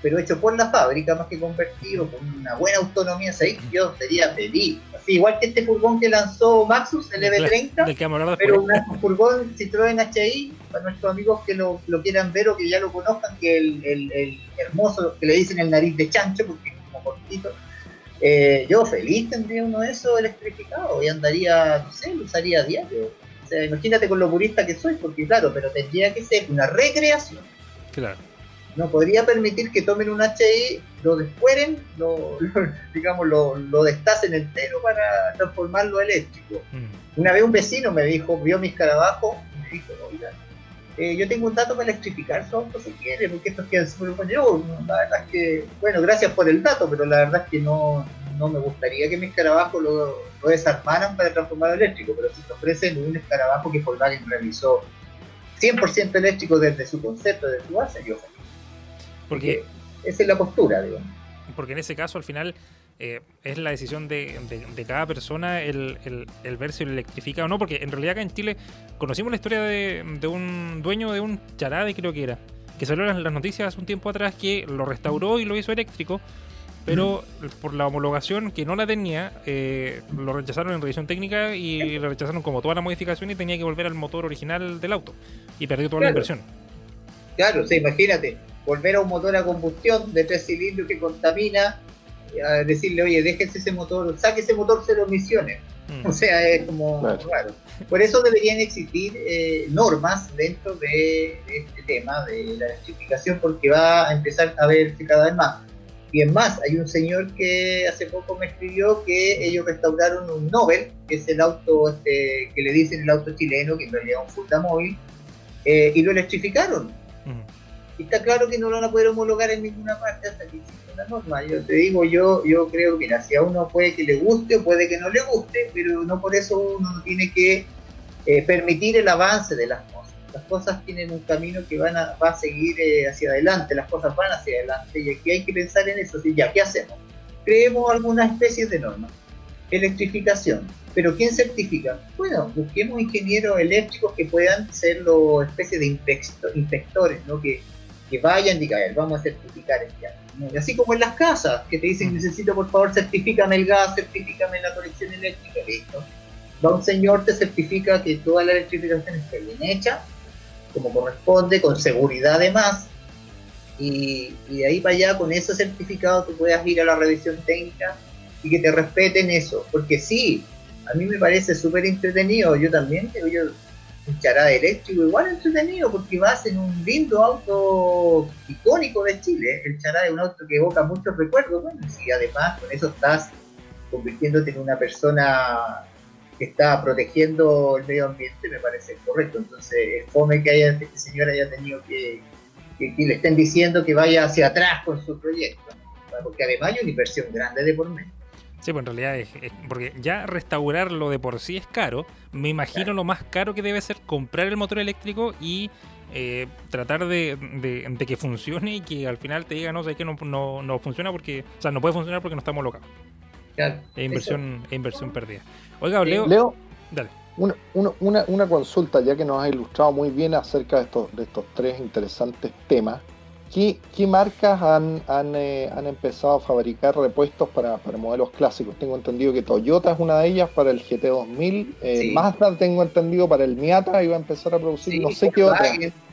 E: pero hecho por la fábrica más que convertido, con una buena autonomía, ¿sabes? yo sería feliz. Así, igual que este furgón que lanzó Maxus, el EV30, pero un furgón Citroën HI, para nuestros amigos que lo, quieran ver o que ya lo conozcan, que el, el, el hermoso, que le dicen el nariz de chancho, porque es como cortito, eh, yo feliz tendría uno de esos electrificado y andaría, no sé, lo usaría a diario. O sea, imagínate con lo purista que soy, porque claro, pero tendría que ser una recreación.
A: Claro.
E: No podría permitir que tomen un HI, lo despueren, lo, digamos, lo, lo destacen entero para transformarlo eléctrico. Mm. Una vez un vecino me dijo, vio mis carabajos, me dijo, oiga, eh, yo tengo un dato para electrificar su auto si quiere, porque esto queda súper bueno. La verdad es que, bueno, gracias por el dato, pero la verdad es que no, no me gustaría que mi escarabajo lo, lo desarmaran para transformarlo eléctrico, pero si te ofrecen un escarabajo que Volkswagen realizó 100% eléctrico desde su concepto, desde su base, yo Porque esa es la postura, digo.
A: Porque en ese caso, al final, eh, es la decisión de, cada persona el, el, ver si lo electrifica o no, porque en realidad acá en Chile conocimos la historia de, un dueño de un charade, creo que era, que salió en las, noticias hace un tiempo atrás que lo restauró y lo hizo eléctrico, pero por la homologación que no la tenía, eh, lo rechazaron en revisión técnica y le rechazaron como toda la modificación y tenía que volver al motor original del auto y perdió toda la inversión.
E: Claro, sí, imagínate, volver a un motor a combustión de tres cilindros que contamina a decirle, oye, déjense ese motor, saque ese motor cero emisiones. Mm. O sea, es como claro. Por eso deberían existir eh, normas dentro de, este tema de la electrificación, porque va a empezar a verse cada vez más. Y es más, hay un señor que hace poco me escribió que ellos restauraron un Nobel, que es el auto este, que le dicen el auto chileno, que en realidad es un Funda móvil, eh, y lo electrificaron. Mm. Y está claro que no lo van a poder homologar en ninguna parte hasta que norma. Yo te digo, yo, yo creo que si a uno puede que le guste o puede que no le guste, pero no por eso uno tiene que eh, permitir el avance de las cosas. Las cosas tienen un camino que van a, va a seguir eh, hacia adelante, las cosas van hacia adelante y aquí hay que pensar en eso. ya, ¿qué hacemos? Creemos alguna especie de norma. Electrificación. ¿Pero quién certifica? Bueno, busquemos ingenieros eléctricos que puedan ser los especies de inspectores, ¿no? que, que vayan y digan, vamos a certificar este año Así como en las casas, que te dicen, mm. necesito por favor, certifícame el gas, certifícame la conexión eléctrica, listo. Va un señor, te certifica que toda la electrificación está bien hecha como corresponde, con seguridad además, y, y de ahí para allá con ese certificado tú puedas ir a la revisión técnica y que te respeten eso, porque sí, a mí me parece súper entretenido, yo también yo un chará eléctrico igual entretenido porque vas en un lindo auto icónico de Chile, el chará es un auto que evoca muchos recuerdos, bueno, y además con eso estás convirtiéndote en una persona que está protegiendo el medio ambiente, me parece correcto, entonces es fome que haya, este señor haya tenido que, que, le estén diciendo que vaya hacia atrás con su proyecto, porque además hay una inversión grande de por medio.
A: Sí, pues en realidad es, porque ya restaurarlo de por sí es caro. Me imagino lo más caro que debe ser comprar el motor eléctrico y eh, tratar de, de, que funcione y que al final te diga no sé que no, no, no, funciona porque, o sea, no puede funcionar porque no estamos locos. Claro. Es inversión, es inversión perdida. Oiga, Leo.
C: Leo, dale. Una, una, una, consulta, ya que nos ha ilustrado muy bien acerca de estos, de estos tres interesantes temas. ¿Qué, marcas han, eh, han, empezado a fabricar repuestos para, modelos clásicos? Tengo entendido que Toyota es una de ellas para el GT2000, eh, Mazda tengo entendido para el Miata iba a empezar a producir, no sé qué otra.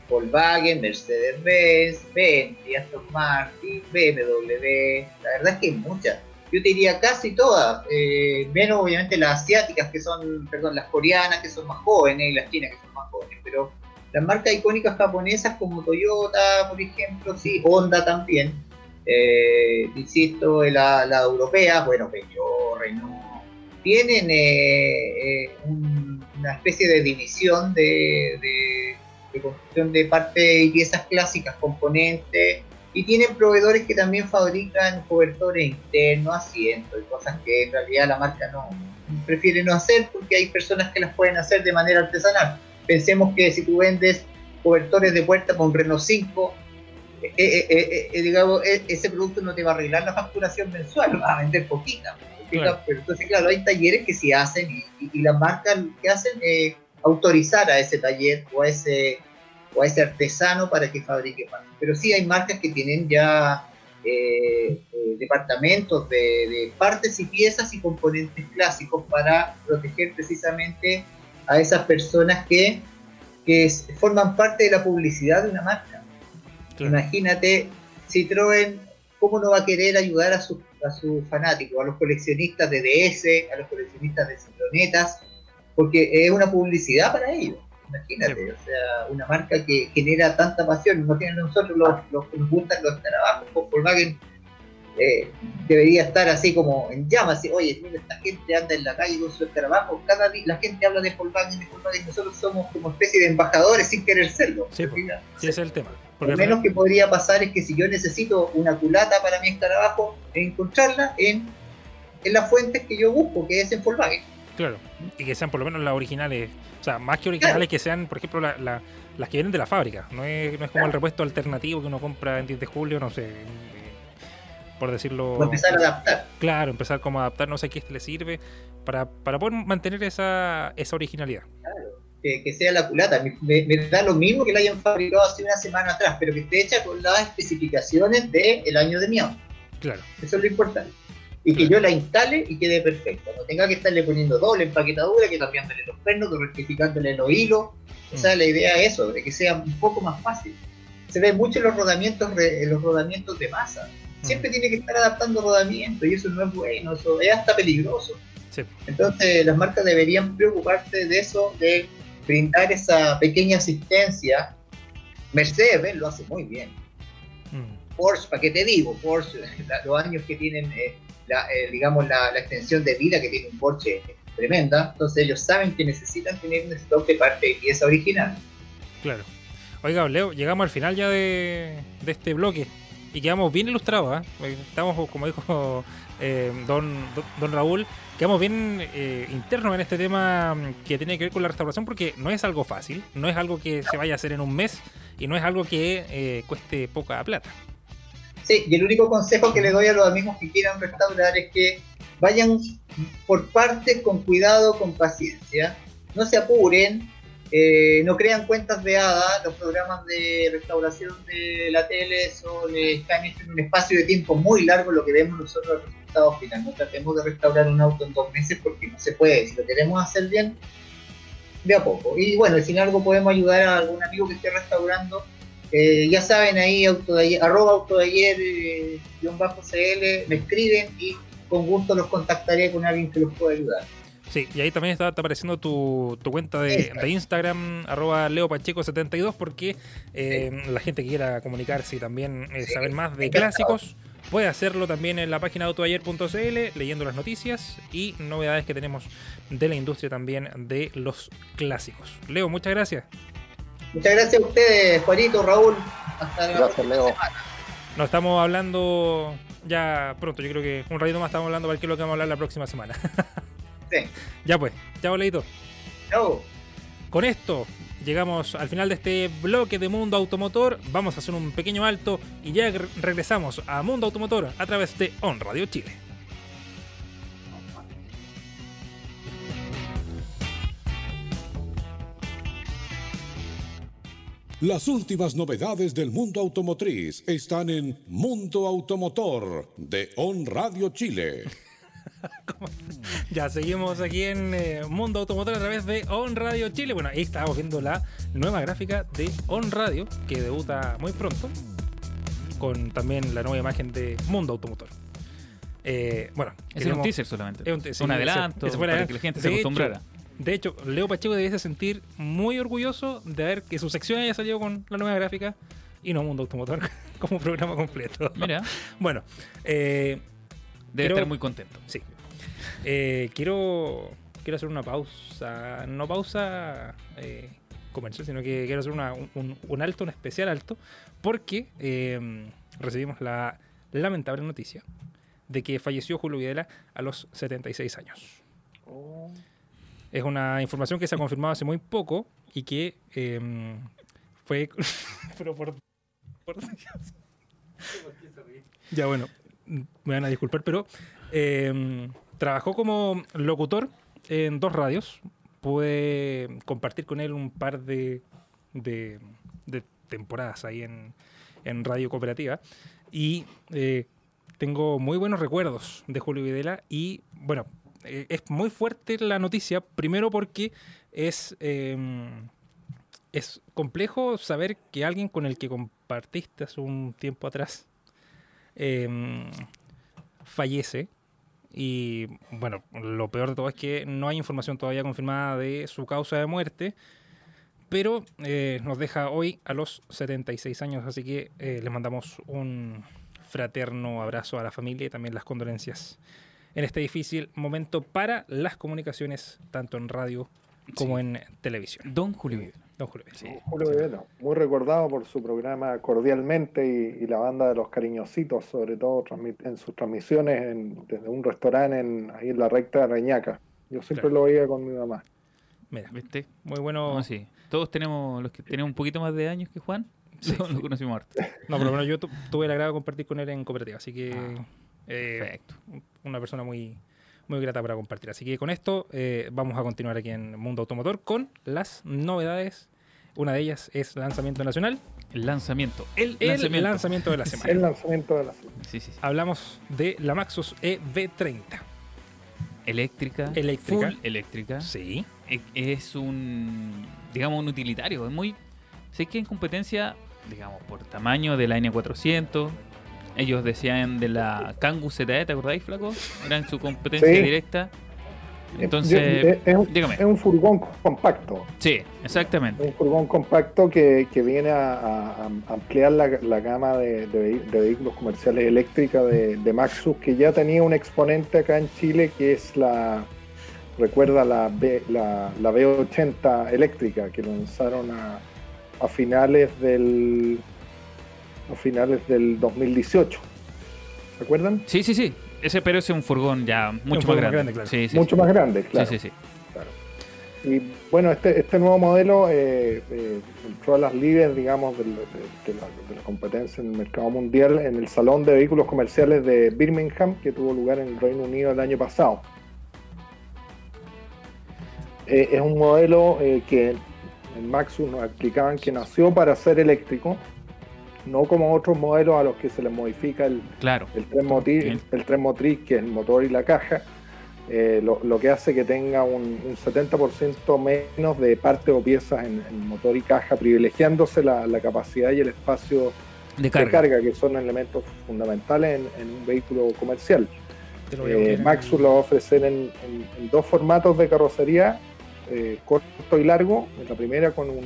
E: Volkswagen, Mercedes-Benz, Bentley, Aston Martin, BMW, la verdad es que hay muchas. Yo te diría casi todas, eh, menos obviamente las asiáticas que son, perdón, las coreanas que son más jóvenes y las chinas que son más jóvenes, pero las marcas icónicas japonesas como Toyota, por ejemplo, sí, Honda también, eh, insisto, la, la europea, bueno, Peugeot, Renault, tienen eh, eh, una especie de división de, de, construcción de parte y piezas clásicas, componentes, y tienen proveedores que también fabrican cobertores internos, asientos y cosas que en realidad la marca no prefiere no hacer porque hay personas que las pueden hacer de manera artesanal. Pensemos que si tú vendes cobertores de puerta con Renault 5, eh, eh, eh, digamos, ese producto no te va a arreglar la facturación mensual, lo vas a vender poquita. Pero entonces, claro, hay talleres que sí hacen y, las marcas que hacen autorizar a ese taller o a ese, o a ese artesano para que fabrique. Pero sí hay marcas que tienen ya departamentos de, de, partes y piezas y componentes clásicos para proteger precisamente a esas personas que, que forman parte de la publicidad de una marca. Imagínate, Citroën, ¿cómo no va a querer ayudar a sus a sus fanáticos, a los coleccionistas de DS, a los coleccionistas de Citronetas? Porque es una publicidad para ellos. Imagínate, o sea, una marca que genera tanta pasión. No tienen nosotros los, los que nos gustan los trabajos, Volkswagen eh, debería estar así como en llamas, así, oye, mira, esta gente anda en la calle con su escarabajo, cada día la gente habla de Volkswagen, de Volkswagen, nosotros somos como especie de embajadores sin querer serlo.
A: Sí, sí ese es el tema.
E: Lo menos que podría pasar es que si yo necesito una culata para mi escarabajo, encontrarla en, en las fuentes que yo busco, que es en Volkswagen.
A: Claro, y que sean por lo menos las originales, o sea, más que originales, que sean, por ejemplo, las que vienen de la fábrica, no es, no es como el repuesto alternativo que uno compra en 10 de julio, no sé, por decirlo.
E: empezar a adaptar.
A: Claro, empezar como a adaptar, no sé qué le sirve, para, para poder mantener esa, esa originalidad.
E: Claro, que, sea la culata. Me, da lo mismo que la hayan fabricado hace una semana atrás, pero que esté hecha con las especificaciones del año de mi auto.
A: Claro.
E: Eso es lo importante. Y que yo la instale y quede perfecto. No tenga que estarle poniendo doble empaquetadura, que cambiándole los pernos, que rectificándole los hilos. O sea, mm. la idea es eso, de que sea un poco más fácil. Se ve mucho en los rodamientos, en los rodamientos de masa siempre tiene que estar adaptando rodamiento y eso no es bueno, eso es hasta peligroso. Entonces las marcas deberían preocuparse de eso, de brindar esa pequeña asistencia. Mercedes lo hace muy bien. Mm. Porsche, ¿para qué te digo? Porsche, los años que tienen, eh, la, eh, digamos, la, extensión de vida que tiene un Porsche es tremenda. Entonces ellos saben que necesitan tener un stock de parte de pieza original.
A: Claro. Oiga, Leo, llegamos al final ya de, de este bloque y quedamos bien ilustrados. ¿eh? Estamos, como dijo eh, don, don Raúl, quedamos bien eh, internos en este tema que tiene que ver con la restauración porque no es algo fácil, no es algo que se vaya a hacer en un mes y no es algo que eh, cueste poca plata.
E: Sí, y el único consejo que le doy a los amigos que quieran restaurar es que vayan por partes con cuidado, con paciencia, no se apuren, eh, no crean cuentas de hada, los programas de restauración de la tele son, eh, están en un espacio de tiempo muy largo, lo que vemos nosotros el resultado final. No tratemos de restaurar un auto en dos meses porque no se puede. Si lo queremos hacer bien, de a poco. Y bueno, si algo podemos ayudar a algún amigo que esté restaurando, eh, ya saben, ahí auto de ayer, arroba auto de ayer, eh, bajo CL, me escriben y con gusto los contactaré con alguien que los pueda ayudar.
A: Sí, y ahí también está, apareciendo tu, cuenta de, Instagram, arroba leopacheco72, porque eh, la gente que quiera comunicarse y también saber más de clásicos, puede hacerlo también en la página autoayer.cl, leyendo las noticias y novedades que tenemos de la industria también de los clásicos. Leo, muchas gracias.
E: Muchas gracias a ustedes, Juanito, Raúl. Hasta
C: gracias, Leo.
A: Nos estamos hablando ya pronto. Yo creo que un ratito más estamos hablando para qué es lo que vamos a hablar la próxima semana.
E: sí.
A: Ya pues. Chao, Leito.
E: Chao.
A: Con esto llegamos al final de este bloque de Mundo Automotor. Vamos a hacer un pequeño alto y ya regresamos a Mundo Automotor a través de On Radio Chile.
D: Las últimas novedades del mundo automotriz están en Mundo Automotor de On Radio Chile.
A: ya seguimos aquí en eh, Mundo Automotor a través de On Radio Chile. Bueno, ahí estamos viendo la nueva gráfica de On Radio que debuta muy pronto con también la nueva imagen de Mundo Automotor.
B: Eh, bueno, es un teaser solamente. Es un, adelanto para que la gente se acostumbrara.
A: De hecho, Leo Pacheco debiese sentir muy orgulloso de ver que su sección haya salido con la nueva gráfica y no Mundo Automotor como programa completo.
B: Mira.
A: bueno, eh,
B: debe estar muy contento.
A: Sí. Eh, quiero, quiero hacer una pausa, no pausa eh, comercial, sino que quiero hacer un, alto, un especial alto, porque eh, recibimos la lamentable noticia de que falleció Julio Videla a los 76 años. Oh. Es una información que se ha confirmado hace muy poco y que em, fue. Pero por. ya bueno, me van a disculpar, pero em, trabajó como locutor en dos radios. Pude compartir con él un par de, temporadas ahí en, en, Radio Cooperativa. Y eh, tengo muy buenos recuerdos de Julio Videla. Y bueno, eh, es muy fuerte la noticia, primero porque es, em, es complejo saber que alguien con el que compartiste hace un tiempo atrás em, fallece. Y bueno, lo peor de todo es que no hay información todavía confirmada de su causa de muerte, pero eh, nos deja hoy a los 76 años, así que eh, le mandamos un fraterno abrazo a la familia y también las condolencias en este difícil momento para las comunicaciones, tanto en radio como en televisión.
B: Don Julio
A: Don Julio
C: Julio muy recordado por su programa Cordialmente y, la banda de los cariñositos, sobre todo en sus transmisiones desde un restaurante en, ahí en la recta de Reñaca. Yo siempre lo veía con mi mamá.
A: Mira, ¿viste? Muy bueno.
B: sí. Todos tenemos, los que tenemos un poquito más de años que Juan, sí, lo conocimos harto.
A: No, pero bueno, yo tuve el agrado de compartir con él en cooperativa, así que... Ah. Eh, Perfecto. Una persona muy, muy grata para compartir. Así que con esto eh, vamos a continuar aquí en Mundo Automotor con las novedades. Una de ellas es lanzamiento nacional.
B: El lanzamiento.
A: El, lanzamiento. de la semana.
C: El lanzamiento de la semana.
A: Sí, sí, Hablamos de la Maxus EV30.
B: Eléctrica.
A: Eléctrica.
B: Full eléctrica.
A: Sí.
B: E, es un, digamos, un utilitario. Es muy... Sé que en competencia, digamos, por tamaño de la N400, ellos decían de la Kangoo ZE, ¿te acordáis, Flaco? Era en su competencia directa. Entonces,
C: es, un, dígame. es un furgón compacto.
B: Sí, exactamente.
C: Un furgón compacto que, que viene a, ampliar la, la gama de, de, vehículos comerciales eléctricos de, de, Maxus, que ya tenía un exponente acá en Chile que es la, recuerda la, B, la, la B80 eléctrica, que lanzaron a, a finales del a finales del 2018. ¿Se acuerdan?
B: Sí, sí, sí. Ese, pero ese es un furgón ya mucho más, grande.
C: claro. mucho más grande, claro. Sí, sí, sí. Y bueno, este, este nuevo modelo eh, eh, entró a las líderes, digamos, de, la, competencia en el mercado mundial en el Salón de Vehículos Comerciales de Birmingham, que tuvo lugar en el Reino Unido el año pasado. Eh, es un modelo que en Maxus nos explicaban que nació para ser eléctrico, no como otros modelos a los que se les modifica el,
B: claro.
C: el, tren motriz, el, tren motriz, que es el motor y la caja, eh, lo, que hace que tenga un, 70% menos de partes o piezas en, motor y caja, privilegiándose la, capacidad y el espacio de carga, que son elementos fundamentales en, un vehículo comercial. Eh, Maxus lo va a ofrecer en, dos formatos de carrocería, eh, corto y largo. La primera con un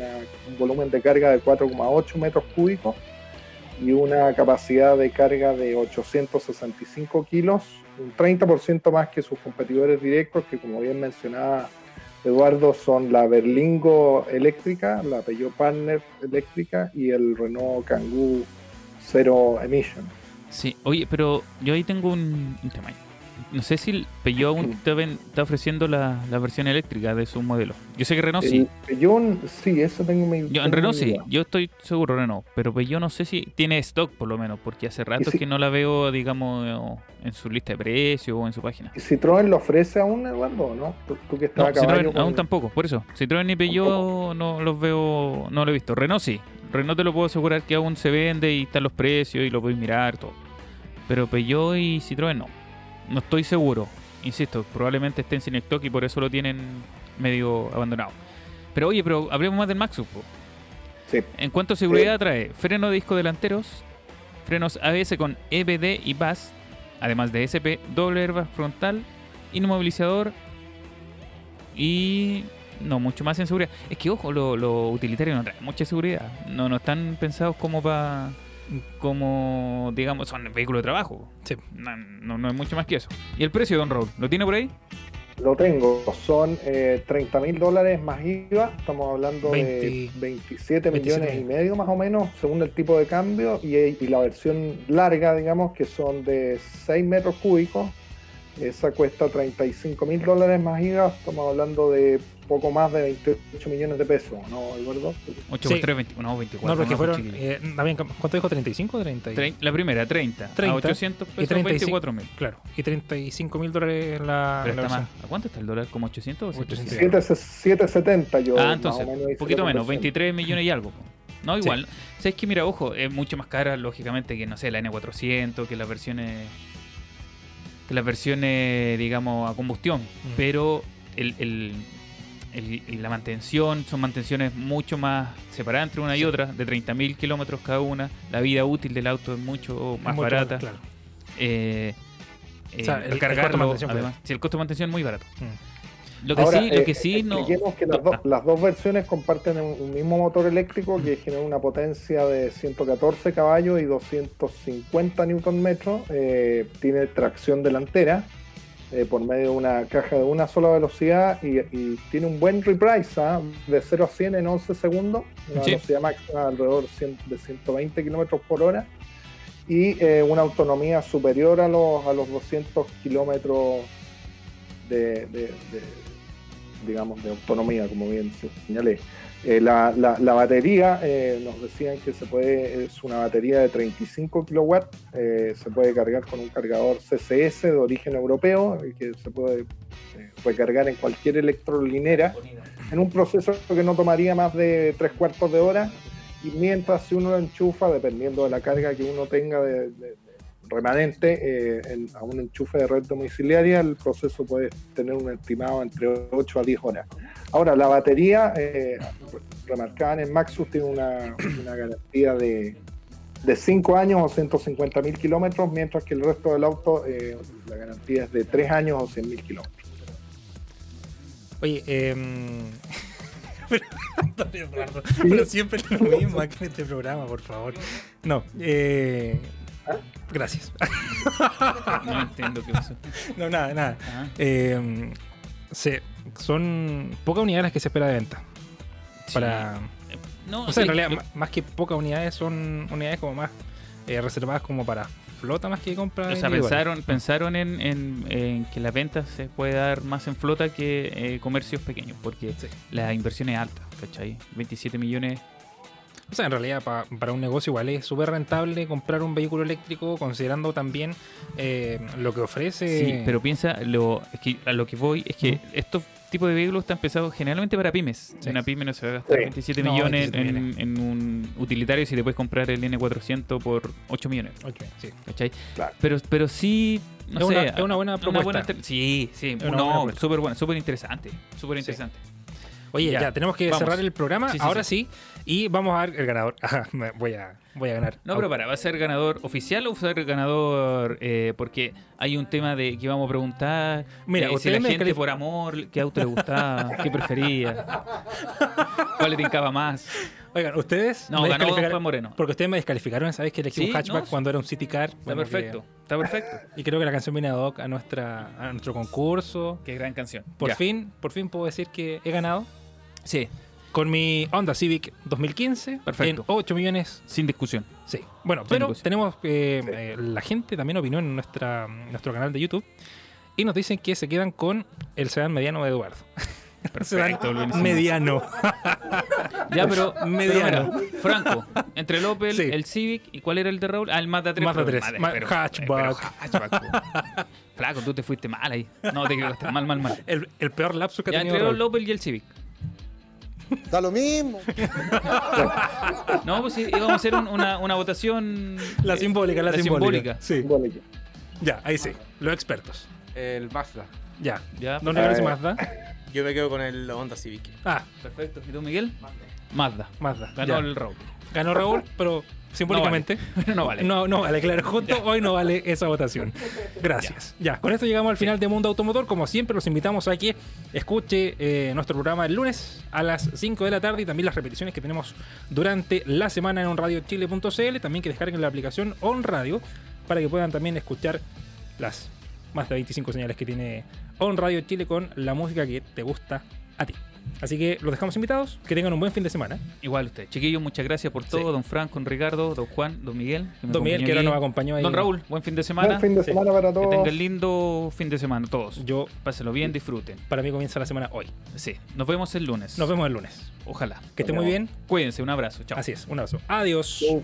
C: volumen de carga de 4,8 metros cúbicos y una capacidad de carga de 865 kilos, un 30% más que sus competidores directos, que como bien mencionaba Eduardo, son la Berlingo eléctrica, la Peugeot Partner eléctrica y el Renault Kangoo Zero Emission.
B: Sí, oye, pero yo ahí tengo un, un tema no sé si Peugeot aún está ofreciendo la, versión eléctrica de su modelo. Yo sé que Renault sí.
C: Peugeot, sí, eso tengo mi.
B: Yo, en Renault sí, yo estoy seguro Renault, pero Peugeot no sé si tiene stock por lo menos, porque hace rato que no la veo, digamos, en su lista de precios o en su página.
C: ¿Y Citroën lo ofrece aún, Eduardo, no? ¿Tú, que
B: no, Citroën aún tampoco, por eso. Citroën ni Peugeot no los veo, no lo he visto. Renault sí. Renault te lo puedo asegurar que aún se vende y están los precios y lo puedes mirar, todo. Pero Peugeot y Citroën no. No estoy seguro. Insisto, probablemente estén sin stock y por eso lo tienen medio abandonado. Pero oye, pero hablemos más del Maxus. Sí. En cuanto a seguridad, trae freno de disco delanteros, frenos ABS con EBD y BAS, además de SP, doble airbag frontal, inmovilizador y no mucho más en seguridad. Es que ojo, lo, lo utilitario no trae mucha seguridad. No, no están pensados como para como, digamos, son vehículos de trabajo.
A: Sí.
B: No, no, es mucho más que eso. ¿Y el precio, Don Raúl? ¿Lo tiene por ahí?
C: Lo tengo, son eh, 30 mil dólares más IVA, estamos hablando de 27 millones y medio más o menos, según el tipo de cambio, y, y la versión larga, digamos, que son de 6 metros cúbicos, esa cuesta 35 mil dólares más IVA, estamos hablando de poco más de 28 millones de pesos, ¿no, Eduardo?
B: 8 sí. 3, 20, no, 24.
A: No, porque fueron. Eh, ¿Cuánto dijo? ¿35 o 30?
B: la primera, 30. 30 a 800 pesos, y 34 mil.
A: Claro. Y 35 mil dólares la.
B: Pero está más. ¿A cuánto está el dólar? ¿Como 800 o
C: 770 yo.
B: Ah, entonces, un poquito menos, 23 millones y algo. No, igual. Sí. ¿Sabes que Mira, ojo, es mucho más cara, lógicamente, que, no sé, la N400, que las versiones. Que las versiones, digamos, a combustión. Mm. Pero el, el la mantención, son mantenciones mucho más separadas entre una y otra, de 30.000 kilómetros cada una. La vida útil del auto es mucho más barata. Claro. Eh, eh, el, cargarlo, además, si el costo de mantención es muy barato. Mm. Lo que sí, lo que sí no.
C: que las, dos versiones comparten un, mismo motor eléctrico que genera una potencia de 114 caballos y 250 Nm. Eh, tiene tracción delantera eh, por medio de una caja de una sola velocidad y, tiene un buen reprise ¿ah? de 0 a 100 en 11 segundos, una velocidad máxima alrededor de 120 kilómetros por hora y eh, una autonomía superior a los, a los 200 kilómetros de, digamos, de autonomía, como bien señalé. Eh, la, la, batería, eh, nos decían que se puede, es una batería de 35 kW, eh, se puede cargar con un cargador CCS de origen europeo, que se puede recargar en cualquier electrolinera, en un proceso que no tomaría más de tres cuartos de hora, y mientras si uno lo enchufa, dependiendo de la carga que uno tenga de, remanente a un enchufe de red domiciliaria, el proceso puede tener un estimado entre 8 a 10 horas. Ahora, la batería, eh, remarcada en Maxus, tiene una, garantía de, de 5 años o 150 mil kilómetros, mientras que el resto del auto, eh, la garantía es de 3 años o 100 mil kilómetros.
A: Oye, eh, pero, siempre es lo mismo aquí en este programa, por favor. No, eh, ¿Ah? Gracias.
B: no entiendo qué pasó.
A: No, nada, nada. Eh, se, son pocas unidades que se espera de venta. Para. No, o sea, en realidad, más que pocas unidades, son unidades como más eh, reservadas como para flota más que compra.
B: O sea, pensaron, pensaron en, que la venta se puede dar más en flota que eh, comercios pequeños, porque la inversión es alta, ¿cachai? 27 millones
A: o sea, en realidad para un negocio igual es súper rentable comprar un vehículo eléctrico considerando también eh, lo que ofrece.
B: Sí, pero piensa, lo, a lo que voy es que esto tipo de vehículo está empezado generalmente para pymes.
A: Sí.
B: Una pyme no se va a gastar
C: Sí.
B: 27
A: No,
B: millones
A: 27
B: en, un utilitario si te puedes comprar el N400 por 8 millones.
A: Ok, sí.
B: ¿Cachai?
C: Claro.
B: Pero, pero sí. No
A: Es
B: sé,
A: una- es una buena propuesta.
B: sí, sí.
A: una
B: no, súper buena, súper interesante. Súper interesante.
A: Oye, ya,
B: Ya,
A: tenemos que
B: vamos.
A: cerrar el programa.
B: Sí, sí,
A: Ahora sí. Y vamos a ver el ganador. Ajá, voy a, voy a ganar.
B: No, pero para, ¿va a ser ganador oficial o va a ser ganador eh, porque hay un tema de que vamos a preguntar?
A: Mira,
B: eh, si la gente por amor, qué auto le gustaba, qué prefería, cuál le tincaba más.
A: Oigan, ustedes.
B: No, ganó Juan Moreno.
A: Porque ustedes me descalificaron, ¿sabes? Que elegí
B: Sí,
A: un hatchback
B: no,
A: cuando era un City Car.
B: Está
A: Bueno, que-
B: perfecto, está perfecto.
A: y creo que la canción viene ad hoc a, nuestra, a nuestro concurso.
B: Qué gran canción.
A: Por
B: Ya.
A: fin, por fin puedo decir que he ganado
B: Sí,
A: con mi Honda Civic 2015
B: Perfecto.
A: en 8 millones.
B: sin discusión.
A: Sí. Bueno,
B: Sin
A: pero
B: discusión.
A: tenemos eh, eh, la gente también opinó en nuestra, nuestro canal de YouTube y nos dicen que se quedan con el sedán mediano de Eduardo.
B: Perfecto,
A: mediano.
B: Ya, pero,
A: Mediano.
B: pero mira, Franco, entre el Opel,
A: Sí.
B: el Civic y ¿cuál era el de Raúl? Ah, el Mazda 3.
A: Mazda
B: pero-
A: 3,
B: madre,
A: ma-
B: pero-
A: hatchback.
B: pero hatchback. Flaco, tú te fuiste mal ahí. No, te quedaste mal, mal, mal.
A: El, el peor lapso que ha
B: Ya
A: tenido
B: entre
A: Raúl.
B: el Opel y el Civic.
F: Da lo mismo.
B: No, pues íbamos a hacer un- una, una votación.
A: La
B: eh,
A: simbólica, la, simbólica. Sí.
C: Simbólica.
A: Ya, ahí sí. Los expertos.
G: El Mazda.
A: Ya.
B: Ya,
A: ¿Dónde. Mazda?
G: Yo me quedo con el Honda Civic.
A: Ah,
B: perfecto. ¿Y tú, Miguel? Mazda.
A: Mazda.
B: Ganó
A: Ya.
B: el Raúl.
A: Ganó Raúl, pero simbólicamente.
B: No vale.
A: No, no vale, claro. Justo hoy no vale esa votación. Gracias. Ya. con esto llegamos al final de Mundo Automotor. Como siempre, los invitamos a que escuche eh, nuestro programa el lunes a las 5 de la tarde y también las repeticiones que tenemos durante la semana en onradiochile.cl. También que descarguen la aplicación On Radio para que puedan también escuchar las más de 25 señales que tiene On Radio Chile con la música que te gusta a ti. Así que los dejamos invitados. Que tengan un buen fin de semana.
B: Igual usted. Chiquillos, muchas gracias por todo.
A: Sí.
B: Don Frank, don Ricardo, don Juan, don Miguel. que
A: Don Miguel, que ahora nos acompañó ahí.
B: Don Raúl, buen fin de semana.
C: Buen fin de
A: Sí.
C: semana para
B: Que
C: todos.
B: tengan lindo fin de semana todos.
A: Yo,
B: Pásenlo bien, disfruten.
A: para mí comienza la semana hoy.
B: Sí, nos vemos el lunes.
A: Nos vemos el lunes.
B: Ojalá.
A: Que esté muy bien.
B: Cuídense, un abrazo. Chao.
A: Así es, un abrazo. Adiós.
C: Chau.